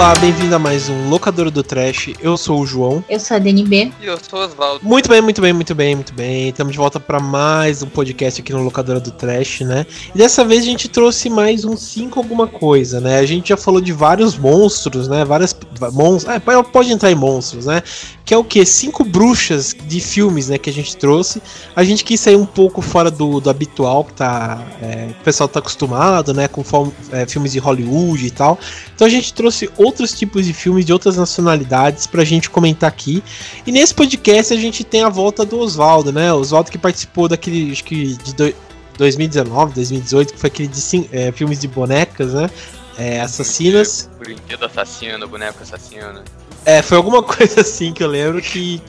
Olá, bem-vindo a mais um Locador do Trash. Eu sou o João. Eu sou a DNB. E eu sou o Oswaldo. Muito bem, muito bem, muito bem, muito bem. Estamos de volta para mais um podcast aqui no Locadora do Trash, né? E dessa vez a gente trouxe mais um 5 alguma coisa, né? A gente já falou de vários monstros, né? Várias monstros, é, pode entrar em monstros, né? Que é o que? Cinco bruxas de filmes, né? Que a gente trouxe. A gente quis sair um pouco fora do, do habitual que tá, é, o pessoal tá acostumado, né? Com é, filmes de Hollywood e tal. Então a gente trouxe outros tipos de filmes de outras nacionalidades pra gente comentar aqui. E nesse podcast a gente tem a volta do Oswaldo, né? Oswaldo que participou daquele, acho que de do, 2019, 2018, que foi aquele de é, filmes de bonecas, né? É, assassinas. Brinquedo assassino, boneco assassino. É, foi alguma coisa assim que eu lembro que,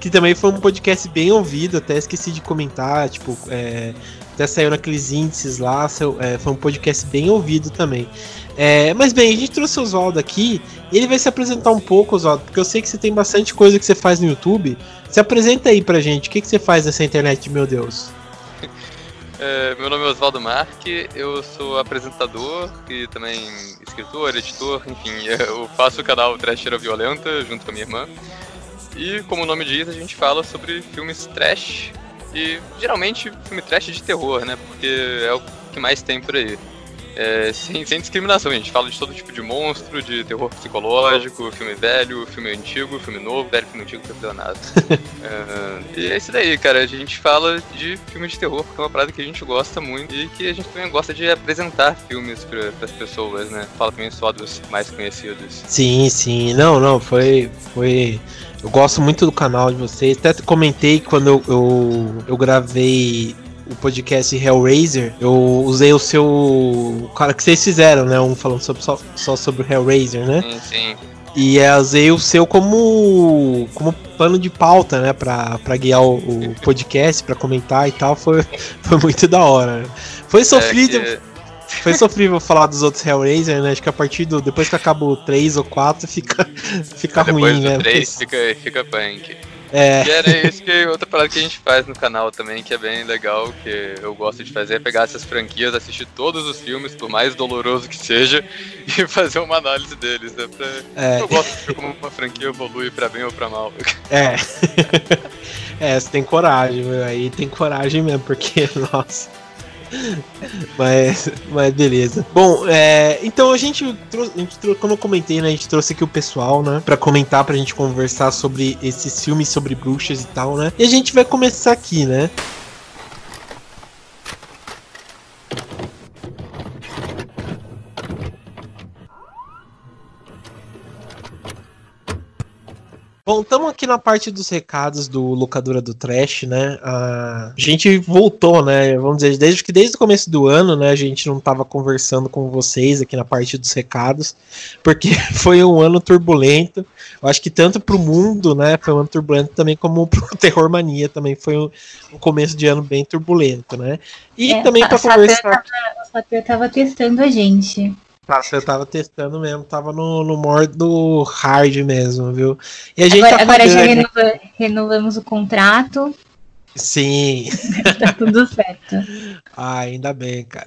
que também foi um podcast bem ouvido, até esqueci de comentar, tipo, é, até saiu naqueles índices lá, é, foi um podcast bem ouvido também. É, mas bem, a gente trouxe o Oswaldo aqui ele vai se apresentar um pouco, Oswaldo, porque eu sei que você tem bastante coisa que você faz no YouTube. Se apresenta aí pra gente, o que, que você faz nessa internet, meu Deus? É, meu nome é Oswaldo Marque, eu sou apresentador e também escritor, editor, enfim, eu faço o canal Trasheira Violenta junto com a minha irmã. E como o nome diz, a gente fala sobre filmes trash e geralmente filme trash de terror, né? Porque é o que mais tem por aí. É, sem, sem discriminação, a gente fala de todo tipo de monstro, de terror psicológico, filme velho, filme antigo, filme novo, velho, filme antigo, campeonato. é, e é isso daí, cara. A gente fala de filme de terror porque é uma parada que a gente gosta muito e que a gente também gosta de apresentar filmes para as pessoas, né? Fala também só dos mais conhecidos. Sim, sim. Não, não, foi. foi... Eu gosto muito do canal de vocês. Até comentei quando eu, eu, eu gravei o podcast Hellraiser, eu usei o seu. O cara que vocês fizeram, né? Um falando sobre, só, só sobre Hellraiser, né? Sim, sim. E eu usei o seu como, como pano de pauta, né? Pra, pra guiar o, o podcast, pra comentar e tal. Foi, foi muito da hora. Foi é sofrido. É que... Foi sofrível falar dos outros Hellraiser, né? Acho que a partir do. Depois que acaba o 3 ou 4, fica, fica ruim, né? Depois do 3 Porque... fica, fica punk. É. E era isso que outra parada que a gente faz no canal também, que é bem legal, que eu gosto de fazer, é pegar essas franquias, assistir todos os filmes, por mais doloroso que seja, e fazer uma análise deles, né? Pra... É. Eu gosto de ver como uma franquia evolui pra bem ou pra mal. É. é, você tem coragem, meu. Aí tem coragem mesmo, porque, nossa mas, mas beleza. Bom, é, então a gente, trouxe, como eu comentei, né, a gente trouxe aqui o pessoal, né, pra comentar, pra gente conversar sobre esses filmes sobre bruxas e tal, né. E a gente vai começar aqui, né. Bom, estamos aqui na parte dos recados do Locadora do Trash, né? A gente voltou, né? Vamos dizer, desde que desde o começo do ano, né? A gente não estava conversando com vocês aqui na parte dos recados, porque foi um ano turbulento. Eu acho que tanto para o mundo, né? Foi um ano turbulento também, como para o Terror Mania também foi um, um, começo de ano bem turbulento, né? E é, também para conversar. o Sater estava testando a gente. Tá, você tava testando mesmo, tava no, no modo hard mesmo, viu? E a gente agora, tá agora já renova, renovamos o contrato. Sim. tá tudo certo. Ah, ainda bem, cara.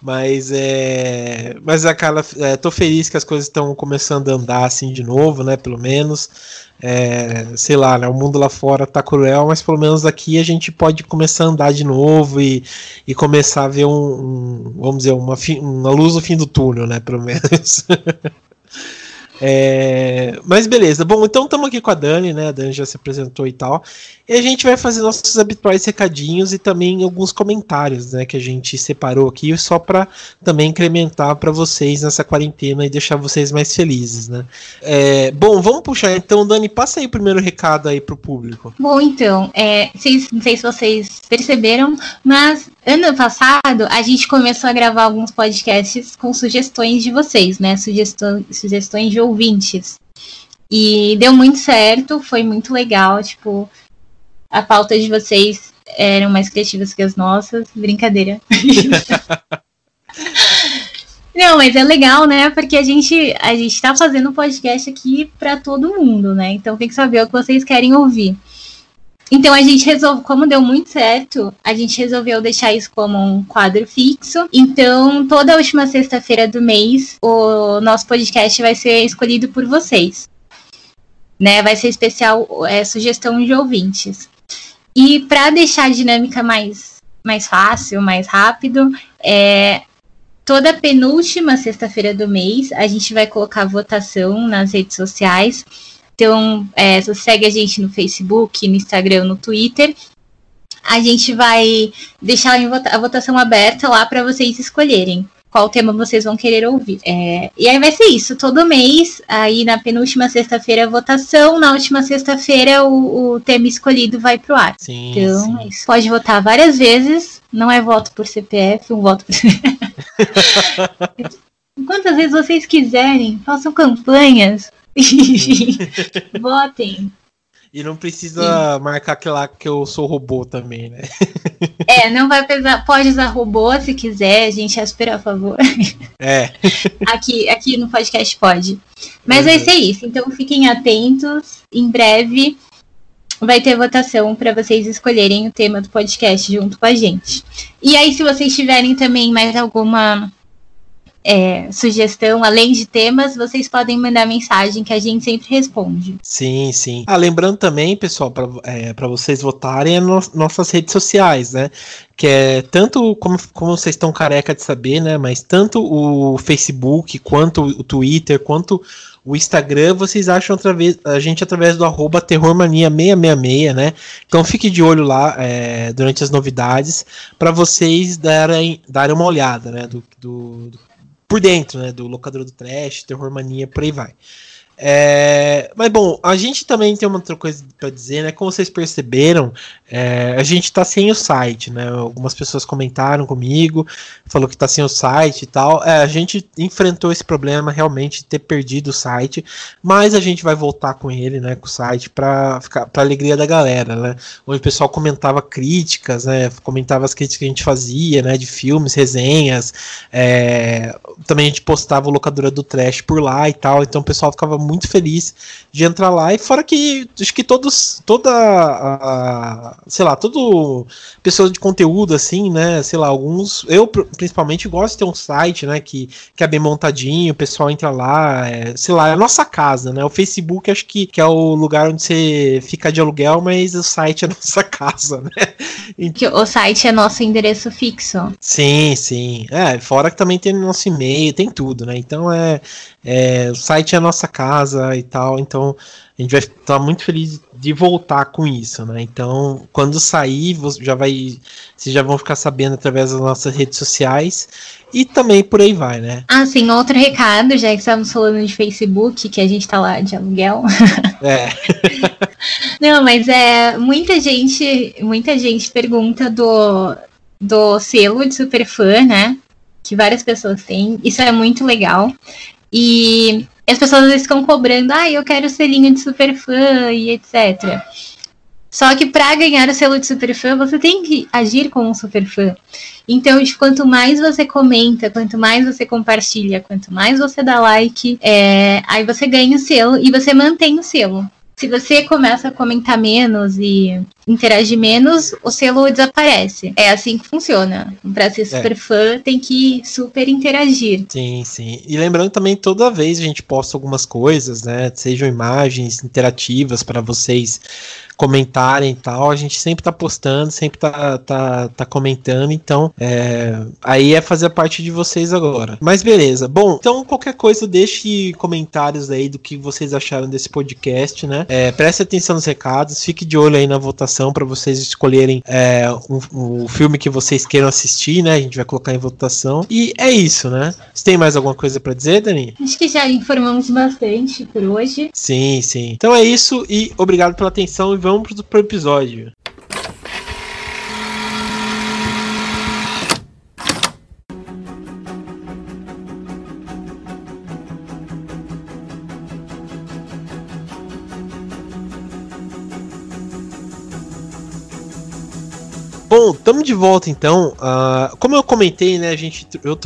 Mas é. Mas aquela. É, tô feliz que as coisas estão começando a andar assim de novo, né? Pelo menos. É, sei lá, né? O mundo lá fora tá cruel, mas pelo menos aqui a gente pode começar a andar de novo e, e começar a ver um, um vamos dizer, uma, uma luz no fim do túnel, né? Pelo menos. É, mas beleza, bom, então estamos aqui com a Dani, né? A Dani já se apresentou e tal. E a gente vai fazer nossos habituais recadinhos e também alguns comentários, né? Que a gente separou aqui só para também incrementar para vocês nessa quarentena e deixar vocês mais felizes, né? É, bom, vamos puxar então, Dani, passa aí o primeiro recado aí pro público. Bom, então, é, vocês, não sei se vocês perceberam, mas ano passado a gente começou a gravar alguns podcasts com sugestões de vocês, né? Sugestões, sugestões de ouvintes. E deu muito certo, foi muito legal, tipo, a pauta de vocês eram mais criativas que as nossas, brincadeira. Não, mas é legal, né? Porque a gente a gente tá fazendo podcast aqui para todo mundo, né? Então tem que saber o que vocês querem ouvir. Então a gente resolveu, como deu muito certo, a gente resolveu deixar isso como um quadro fixo. Então, toda última sexta-feira do mês, o nosso podcast vai ser escolhido por vocês. Né? Vai ser especial é, sugestão de ouvintes. E para deixar a dinâmica mais, mais fácil, mais rápido, é, toda penúltima sexta-feira do mês a gente vai colocar votação nas redes sociais então, é, você segue a gente no Facebook, no Instagram, no Twitter. A gente vai deixar a votação aberta lá para vocês escolherem qual tema vocês vão querer ouvir. É, e aí vai ser isso, todo mês, aí na penúltima sexta-feira votação, na última sexta-feira o, o, tema escolhido vai pro ar. Sim, então, sim. É pode votar várias vezes, não é voto por CPF, um voto por Quantas vezes vocês quiserem, façam campanhas. Votem. E não precisa Sim. marcar que lá que eu sou robô também, né? É, não vai precisar. Pode usar robô se quiser, a gente é super a favor. É. Aqui, aqui no podcast pode. Mas uhum. vai ser isso. Então fiquem atentos. Em breve vai ter votação para vocês escolherem o tema do podcast junto com a gente. E aí, se vocês tiverem também mais alguma é, sugestão, além de temas, vocês podem mandar mensagem que a gente sempre responde. Sim, sim. Ah, lembrando também, pessoal, para é, vocês votarem nas nossas redes sociais, né? Que é tanto, como, como vocês estão careca de saber, né? Mas tanto o Facebook, quanto o Twitter, quanto o Instagram, vocês acham através, a gente através do arroba terrormania666, né? Então fique de olho lá é, durante as novidades para vocês darem, darem uma olhada, né? Do, do, por dentro, né? Do locador do trash, terror mania, por aí vai. É, mas bom, a gente também tem uma outra coisa para dizer, né? Como vocês perceberam, é, a gente tá sem o site, né? Algumas pessoas comentaram comigo, falou que tá sem o site e tal. É, a gente enfrentou esse problema realmente de ter perdido o site, mas a gente vai voltar com ele, né? Com o site para ficar para alegria da galera, né? Onde o pessoal comentava críticas, né? Comentava as críticas que a gente fazia, né? De filmes, resenhas. É, também a gente postava o locadora do trash por lá e tal. Então o pessoal ficava muito feliz de entrar lá. E fora que acho que todos, toda a, sei lá, todo pessoas de conteúdo assim, né? Sei lá, alguns, eu principalmente gosto de ter um site, né? Que, que é bem montadinho, o pessoal entra lá, é, sei lá, é a nossa casa, né? O Facebook acho que, que é o lugar onde você fica de aluguel, mas o site é a nossa casa, né? O site é nosso endereço fixo. Sim, sim. É, fora que também tem nosso e-mail, tem tudo, né? Então é, é o site é a nossa casa e tal. Então a gente vai estar muito feliz de voltar com isso, né? Então, quando sair, já vai, vocês já vão ficar sabendo através das nossas redes sociais e também por aí vai, né? Ah, sim, outro recado, já que estamos falando de Facebook, que a gente tá lá de aluguel. É. Não, mas é muita gente, muita gente pergunta do do selo de superfã, né? Que várias pessoas têm. Isso é muito legal. E as pessoas às vezes ficam cobrando, ah, eu quero o selinho de super fã e etc. Só que para ganhar o selo de super fã, você tem que agir como um super fã. Então, quanto mais você comenta, quanto mais você compartilha, quanto mais você dá like, é, aí você ganha o selo e você mantém o selo. Se você começa a comentar menos e interagir menos, o selo desaparece. É assim que funciona. Para ser super é. fã, tem que super interagir. Sim, sim. E lembrando também, toda vez a gente posta algumas coisas, né? Sejam imagens interativas para vocês comentarem e tal, a gente sempre tá postando, sempre tá, tá, tá comentando, então é, aí é fazer parte de vocês agora. Mas beleza, bom, então qualquer coisa deixe comentários aí do que vocês acharam desse podcast, né? É, preste atenção nos recados, fique de olho aí na votação para vocês escolherem é, o, o filme que vocês queiram assistir, né? A gente vai colocar em votação. E é isso, né? Você tem mais alguma coisa para dizer, Dani? Acho que já informamos bastante por hoje. Sim, sim. Então é isso e obrigado pela atenção vamos pro, pro episódio. Bom, estamos de volta então. Uh, como eu comentei, né, a gente, eu,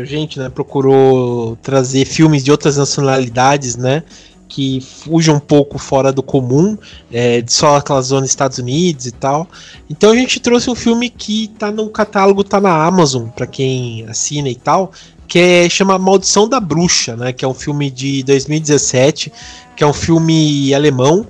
a gente né, procurou trazer filmes de outras nacionalidades, né? que fuja um pouco fora do comum, é, de só aquela zona Estados Unidos e tal. Então a gente trouxe um filme que tá no catálogo, tá na Amazon, para quem assina e tal, que é, chama Maldição da Bruxa, né? Que é um filme de 2017, que é um filme alemão.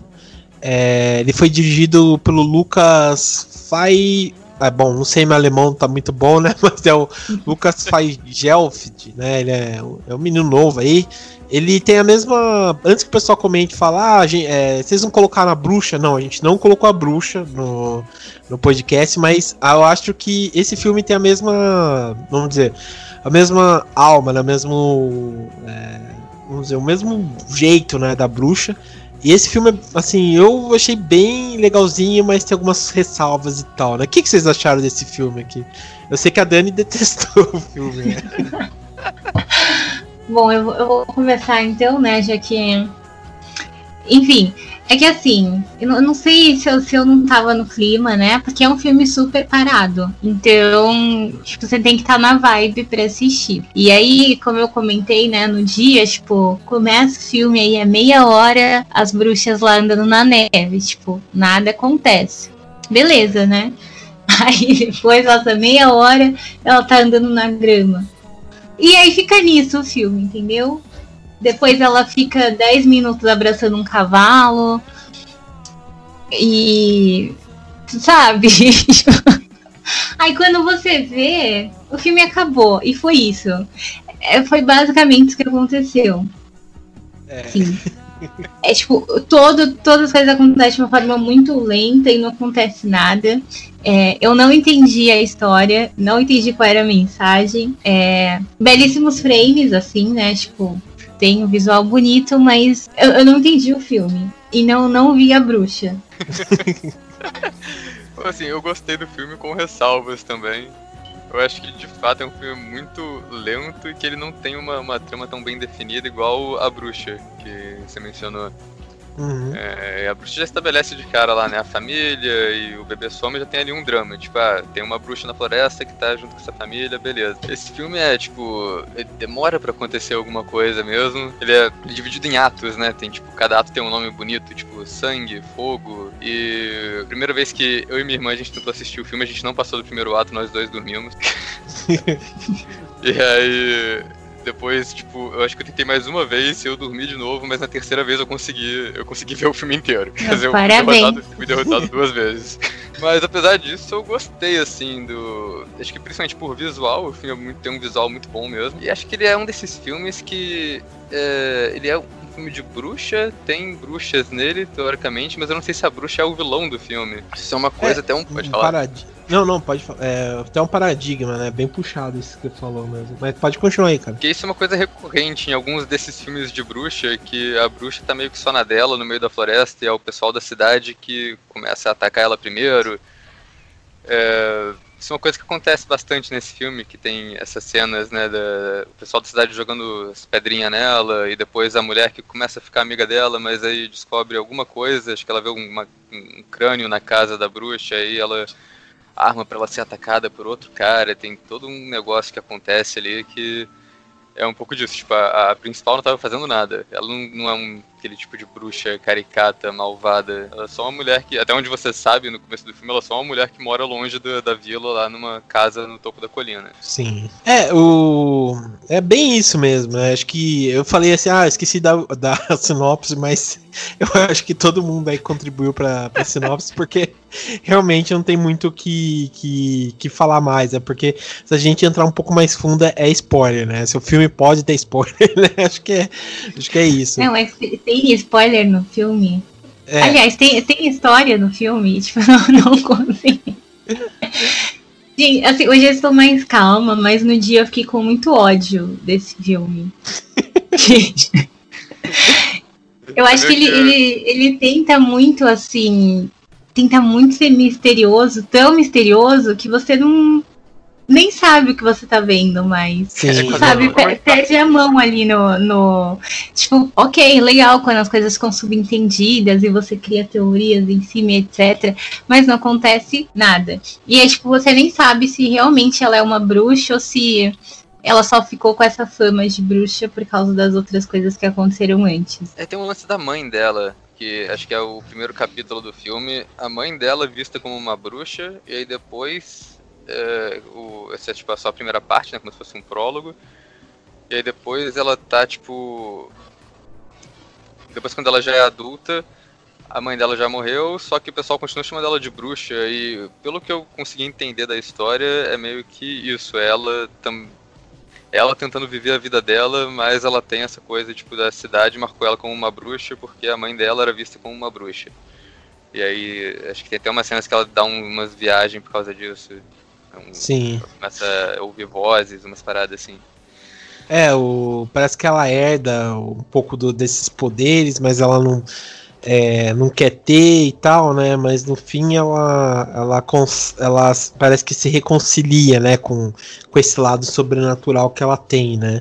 É, ele foi dirigido pelo Lucas Fai. É bom, não sei meu alemão tá muito bom, né? Mas é o Lucas Feigelfeld, né? Ele é, é um menino novo aí. Ele tem a mesma. Antes que o pessoal comente e fale, ah, gente, é, vocês não colocaram a bruxa? Não, a gente não colocou a bruxa no, no podcast, mas eu acho que esse filme tem a mesma. Vamos dizer, a mesma alma, né? O mesmo. É, vamos dizer, o mesmo jeito, né? Da bruxa. E esse filme, assim, eu achei bem legalzinho, mas tem algumas ressalvas e tal, né? O que, que vocês acharam desse filme aqui? Eu sei que a Dani detestou o filme. Né? Bom, eu, eu vou começar então, né, já que. Enfim, é que assim, eu não, sei se eu, se eu não tava no clima, né? Porque é um filme super parado. Então, tipo, você tem que estar tá na vibe pra assistir. E aí, como eu comentei, né, no dia, tipo, começa o filme aí, é meia hora, as bruxas lá andando na neve. Tipo, nada acontece. Beleza, né? Aí depois, passa meia hora, ela tá andando na grama. E aí fica nisso o filme, entendeu? Depois ela fica 10 minutos abraçando um cavalo. E. Sabe? aí quando você vê, o filme acabou. E foi isso. É, foi basicamente isso que aconteceu. É. Sim. É tipo, todo, todas as coisas acontecem de uma forma muito lenta e não acontece nada. É, eu não entendi a história, não entendi qual era a mensagem. É, belíssimos frames, assim, né? Tipo, tem um visual bonito, mas eu, eu não entendi o filme. E não, não vi a bruxa. assim, eu gostei do filme com ressalvas também. Eu acho que de fato é um filme muito lento e que ele não tem uma, uma trama tão bem definida igual a bruxa que você mencionou. Uhum. É, a bruxa já estabelece de cara lá, né? A família e o bebê some já tem ali um drama. Tipo, ah, tem uma bruxa na floresta que tá junto com essa família, beleza. Esse filme é, tipo, demora para acontecer alguma coisa mesmo. Ele é dividido em atos, né? Tem, tipo, cada ato tem um nome bonito, tipo, sangue, fogo. E a primeira vez que eu e minha irmã a gente tentou assistir o filme, a gente não passou do primeiro ato, nós dois dormimos. e aí depois, tipo, eu acho que eu tentei mais uma vez e eu dormi de novo, mas na terceira vez eu consegui, eu consegui ver o filme inteiro. Quer dizer, eu fui derrotado, fui derrotado duas vezes. Mas apesar disso, eu gostei, assim, do. Acho que principalmente por visual, o filme é tem um visual muito bom mesmo. E acho que ele é um desses filmes que. É, ele é filme de bruxa, tem bruxas nele, teoricamente, mas eu não sei se a bruxa é o vilão do filme. Isso é uma coisa é, até um. Pode falar. Não, não, pode falar. É até um paradigma, né? Bem puxado isso que você falou mesmo. Mas pode continuar aí, cara. Porque isso é uma coisa recorrente em alguns desses filmes de bruxa, que a bruxa tá meio que só na dela, no meio da floresta, e é o pessoal da cidade que começa a atacar ela primeiro. É, isso é uma coisa que acontece bastante nesse filme, que tem essas cenas, né, da, o pessoal da cidade jogando as pedrinhas nela, e depois a mulher que começa a ficar amiga dela, mas aí descobre alguma coisa, acho que ela vê uma, um crânio na casa da bruxa, e ela arma para ela ser atacada por outro cara, tem todo um negócio que acontece ali que é um pouco disso. Tipo, a, a principal não estava fazendo nada. Ela não, não é um, aquele tipo de bruxa caricata, malvada. Ela é só uma mulher que, até onde você sabe no começo do filme, ela é só uma mulher que mora longe do, da vila, lá numa casa no topo da colina. Sim. É, o. É bem isso mesmo. Né? Acho que eu falei assim, ah, esqueci da, da sinopse, mas eu acho que todo mundo aí contribuiu pra, pra sinopse, porque realmente não tem muito o que, que, que falar mais. É porque se a gente entrar um pouco mais fundo, é spoiler, né? Se o filme pode ter spoiler, né? Acho que é, acho que é isso. Não, mas tem spoiler no filme. É. Aliás, tem, tem história no filme, tipo, não, não consigo. Sim, assim, hoje eu estou mais calma, mas no dia eu fiquei com muito ódio desse filme. eu acho que ele, ele, ele tenta muito, assim, tenta muito ser misterioso, tão misterioso que você não nem sabe o que você tá vendo mais. Sim. Sabe, perde a mão ali no, no. Tipo, ok, legal quando as coisas ficam subentendidas e você cria teorias em cima, etc. Mas não acontece nada. E é tipo, você nem sabe se realmente ela é uma bruxa ou se ela só ficou com essa fama de bruxa por causa das outras coisas que aconteceram antes. É, tem um lance da mãe dela, que acho que é o primeiro capítulo do filme. A mãe dela vista como uma bruxa, e aí depois. É, o, essa é tipo a sua primeira parte, né? Como se fosse um prólogo. E aí depois ela tá tipo. Depois quando ela já é adulta, a mãe dela já morreu, só que o pessoal continua chamando ela de bruxa. E pelo que eu consegui entender da história, é meio que isso. Ela também ela tentando viver a vida dela, mas ela tem essa coisa, tipo, da cidade marcou ela como uma bruxa porque a mãe dela era vista como uma bruxa. E aí, acho que tem até umas cenas que ela dá um, umas viagens por causa disso. Um, Sim. Começa a ouvir vozes, umas paradas assim. É, o, parece que ela herda um pouco do, desses poderes, mas ela não é, não quer ter e tal, né? Mas no fim ela, ela, ela parece que se reconcilia, né? Com, com esse lado sobrenatural que ela tem, né?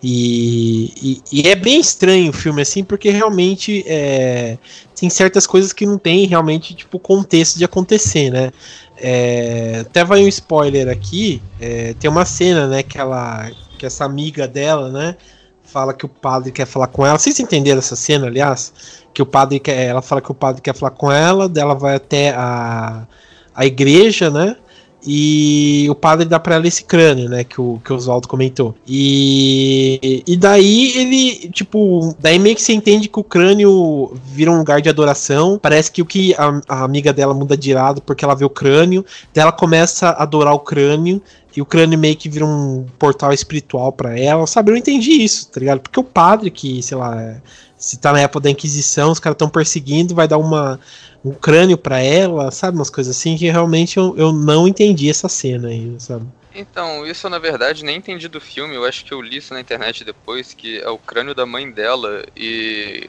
E, e, e é bem estranho o filme, assim, porque realmente é, tem certas coisas que não tem realmente, tipo, contexto de acontecer, né? É, até vai um spoiler aqui, é, tem uma cena, né? Que ela, que essa amiga dela, né? Fala que o padre quer falar com ela. Vocês entenderam essa cena, aliás? que o padre quer, ela fala que o padre quer falar com ela, dela vai até a, a igreja, né? E o padre dá pra ela esse crânio, né? Que o, que o Oswaldo comentou. E, e daí ele, tipo, daí meio que você entende que o crânio vira um lugar de adoração. Parece que o que a, a amiga dela muda de lado porque ela vê o crânio. Daí ela começa a adorar o crânio. E o crânio meio que vira um portal espiritual para ela, sabe? Eu entendi isso, tá ligado? Porque o padre que, sei lá, é se tá na época da Inquisição, os caras estão perseguindo, vai dar uma, um crânio para ela, sabe? Umas coisas assim que realmente eu, eu não entendi essa cena aí, sabe? Então, isso eu, na verdade nem entendi do filme, eu acho que eu li isso na internet depois, que é o crânio da mãe dela, e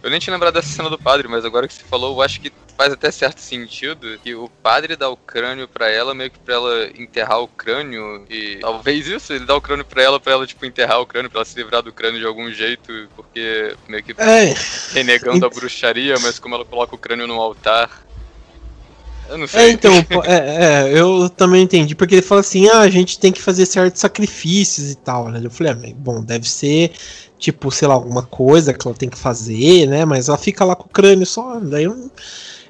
eu nem tinha lembrado dessa cena do padre, mas agora que você falou, eu acho que faz até certo sentido que o padre dá o crânio para ela, meio que pra ela enterrar o crânio. E talvez isso, ele dá o crânio pra ela, pra ela, tipo, enterrar o crânio, pra ela se livrar do crânio de algum jeito, porque meio que é. renegando a bruxaria, mas como ela coloca o crânio no altar. Eu não sei. É, então, é, é, eu também entendi, porque ele fala assim: ah, a gente tem que fazer certos sacrifícios e tal, né? Eu falei, ah, bom, deve ser tipo, sei lá, alguma coisa que ela tem que fazer, né? Mas ela fica lá com o crânio só, daí eu.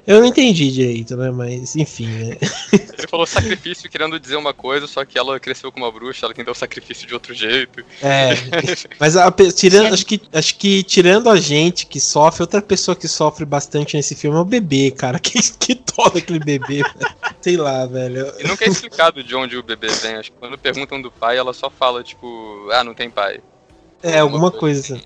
Eu não entendi direito, né? Mas, enfim. Né? Ele falou sacrifício querendo dizer uma coisa, só que ela cresceu com uma bruxa, ela entendeu o sacrifício de outro jeito. É. Mas a, tirando, acho, que, acho que tirando a gente que sofre, outra pessoa que sofre bastante nesse filme é o bebê, cara. Que, que toda aquele bebê, Sei lá, velho. E nunca é explicado de onde o bebê vem. Acho que quando perguntam do pai, ela só fala, tipo, ah, não tem pai. É, alguma coisa. Assim.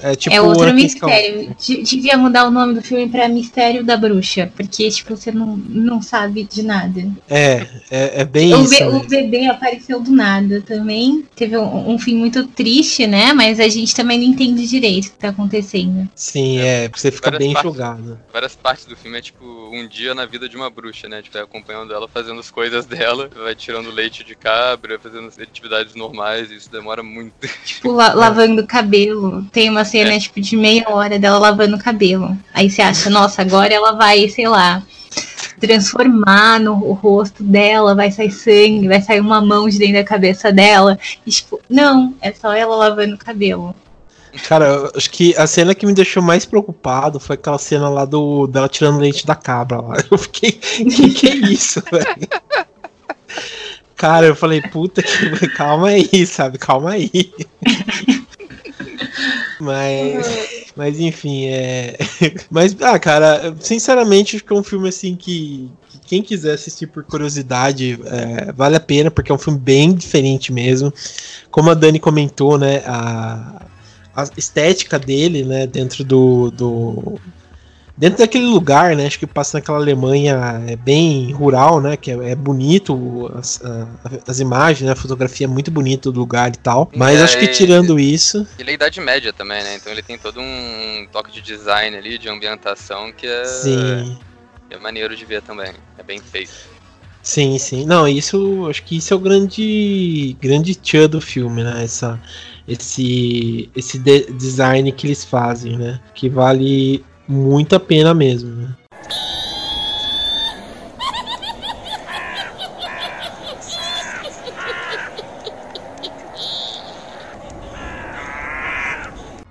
É, tipo, é outro mistério. Devia mudar o nome do filme pra Mistério da Bruxa, porque, tipo, você não, não sabe de nada. É, é, é bem o isso. Be o bebê apareceu do nada também. Teve um, um, fim muito triste, né? Mas a gente também não entende direito o que tá acontecendo. Sim, é, porque você fica várias bem partes, julgado. Várias partes do filme é, tipo, um dia na vida de uma bruxa, né? Tipo, é acompanhando ela fazendo as coisas dela, vai tirando leite de cabra, fazendo atividades normais, e isso demora muito. Tipo, la lavando cabelo. Tem uma cena, é. tipo, de meia hora dela lavando o cabelo. Aí você acha, nossa, agora ela vai, sei lá, transformar no rosto dela, vai sair sangue, vai sair uma mão de dentro da cabeça dela. E, tipo, não, é só ela lavando o cabelo. Cara, acho que a cena que me deixou mais preocupado foi aquela cena lá do dela tirando leite da cabra lá. Eu fiquei, que que é isso, velho? Cara, eu falei, puta que. Calma aí, sabe? Calma aí. Mas, mas enfim, é. Mas, ah, cara, sinceramente, acho que é um filme assim que, que quem quiser assistir por curiosidade, é, vale a pena, porque é um filme bem diferente mesmo. Como a Dani comentou, né? A, a estética dele, né, dentro do, do dentro daquele lugar, né? Acho que passa naquela Alemanha é bem rural, né? Que é, é bonito as, as, imagens, né? A fotografia é muito bonita do lugar e tal. Mas é, acho que tirando isso. Ele é Idade Média também, né? Então ele tem todo um toque de design ali, de ambientação que é. Sim. é maneiro de ver também. É bem feito. Sim, sim. Não, isso. Acho que isso é o grande. grande tchan do filme, né? Essa. Esse, esse de design que eles fazem, né? Que vale muita pena mesmo, né?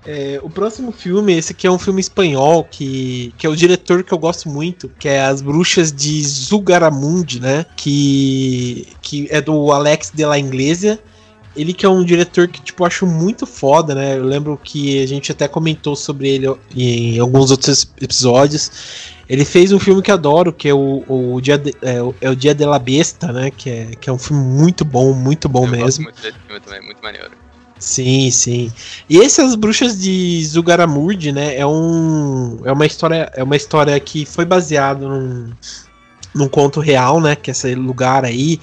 É, o próximo filme, esse aqui é um filme espanhol que, que é o diretor que eu gosto muito, que é As Bruxas de Zugaramundi, né? Que, que é do Alex de la Iglesia ele que é um diretor que, tipo, eu acho muito foda, né? Eu lembro que a gente até comentou sobre ele em alguns outros episódios. Ele fez um filme que adoro, que é o, o, Dia, de, é, o, é o Dia de la Besta, né? Que é, que é um filme muito bom, muito bom eu mesmo. Gosto muito desse filme também, muito maneiro. Sim, sim. E essas bruxas de Zugaramurdi, né? É um é uma história é uma história que foi baseado num, num conto real, né? Que é esse lugar aí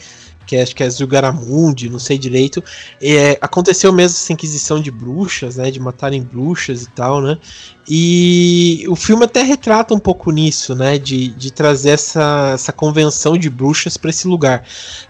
que acho que é Zugaramundi, não sei direito. É, aconteceu mesmo essa inquisição de bruxas, né? De matarem bruxas e tal, né? E o filme até retrata um pouco nisso, né? De, de trazer essa, essa convenção de bruxas para esse lugar.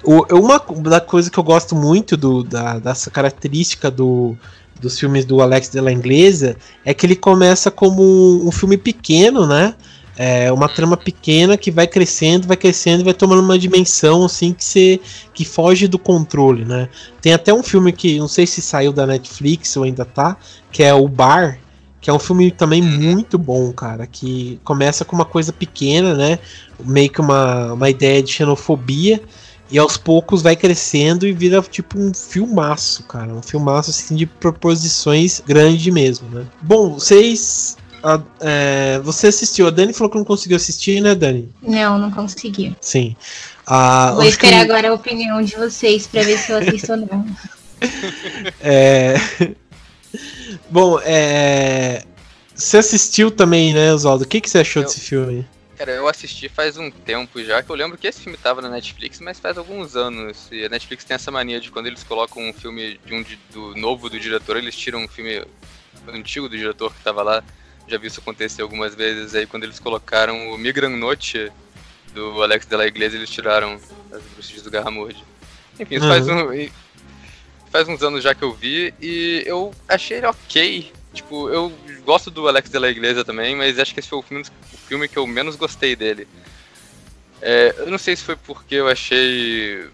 O, uma da coisa que eu gosto muito do, da, dessa característica do, dos filmes do Alex de la Inglesa é que ele começa como um filme pequeno, né? É uma trama pequena que vai crescendo, vai crescendo, vai tomando uma dimensão assim que você que foge do controle, né? Tem até um filme que não sei se saiu da Netflix ou ainda tá, que é o Bar, que é um filme também muito bom, cara, que começa com uma coisa pequena, né? Meio que uma, uma ideia de xenofobia e aos poucos vai crescendo e vira tipo um filmaço, cara. Um filmaço assim de proposições grande mesmo, né? Bom, vocês a, é, você assistiu, a Dani falou que não conseguiu assistir, né, Dani? Não, não consegui. Sim. Vou esperar que... agora a opinião de vocês para ver se eu assisto ou não. É... Bom, é... você assistiu também, né, Oswaldo? O que, que você achou eu... desse filme? Cara, eu assisti faz um tempo já, que eu lembro que esse filme tava na Netflix, mas faz alguns anos. E a Netflix tem essa mania de quando eles colocam um filme de um do novo do diretor, eles tiram um filme antigo do diretor que tava lá já vi isso acontecer algumas vezes. Aí quando eles colocaram o Migran Noche do Alex de la Iglesia, eles tiraram as bruxas do Garramurde. Enfim, isso uhum. faz, um, faz uns anos já que eu vi e eu achei ele ok. Tipo, eu gosto do Alex de la Iglesia também, mas acho que esse foi o filme, o filme que eu menos gostei dele. É, eu não sei se foi porque eu achei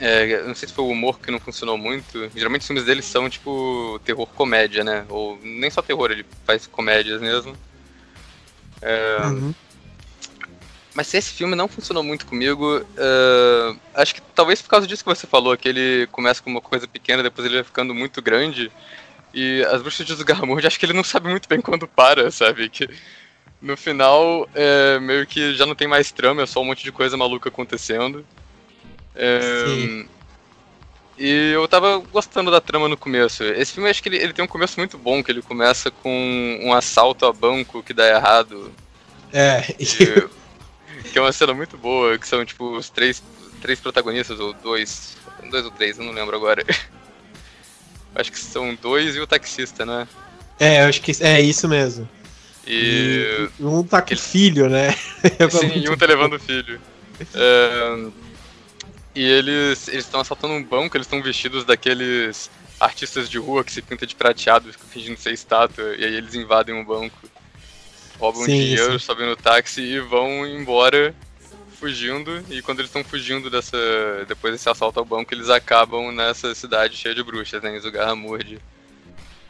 é, não sei se foi o humor que não funcionou muito. Geralmente os filmes dele são tipo terror comédia, né? Ou nem só terror, ele faz comédias mesmo. É, uhum. Mas se esse filme não funcionou muito comigo, uh, acho que talvez por causa disso que você falou, que ele começa com uma coisa pequena, depois ele vai ficando muito grande. E as bruxas de Zugarramurdi, acho que ele não sabe muito bem quando para, sabe? Que no final, é, meio que já não tem mais trama, é só um monte de coisa maluca acontecendo. É, e eu tava gostando da trama no começo. Esse filme acho que ele, ele, tem um começo muito bom, que ele começa com um assalto a banco que dá errado. É. E, que é uma cena muito boa, que são tipo os três, três protagonistas, ou dois. Dois ou três, eu não lembro agora. Acho que são dois e o taxista, né? É, eu acho que é isso mesmo. E, e um tá com filho, né? Sim, e um tá levando o filho. É, e eles estão assaltando um banco, eles estão vestidos daqueles artistas de rua que se pinta de prateado, fingindo ser estátua, e aí eles invadem um banco, roubam sim, dinheiro, sim. sobem no táxi e vão embora fugindo. E quando eles estão fugindo dessa. depois desse assalto ao banco, eles acabam nessa cidade cheia de bruxas, né? Em Zugarramurdi.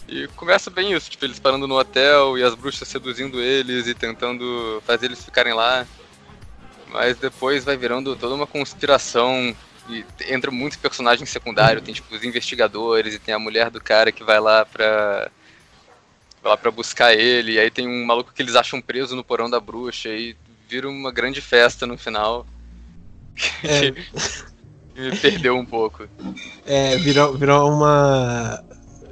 E começa bem isso, tipo, eles parando no hotel e as bruxas seduzindo eles e tentando fazer eles ficarem lá. Mas depois vai virando toda uma conspiração e entra muitos personagens secundários, tem tipo os investigadores e tem a mulher do cara que vai lá pra vai lá pra buscar ele, e aí tem um maluco que eles acham preso no porão da bruxa e vira uma grande festa no final. É. me perdeu um pouco. É, virou, virou uma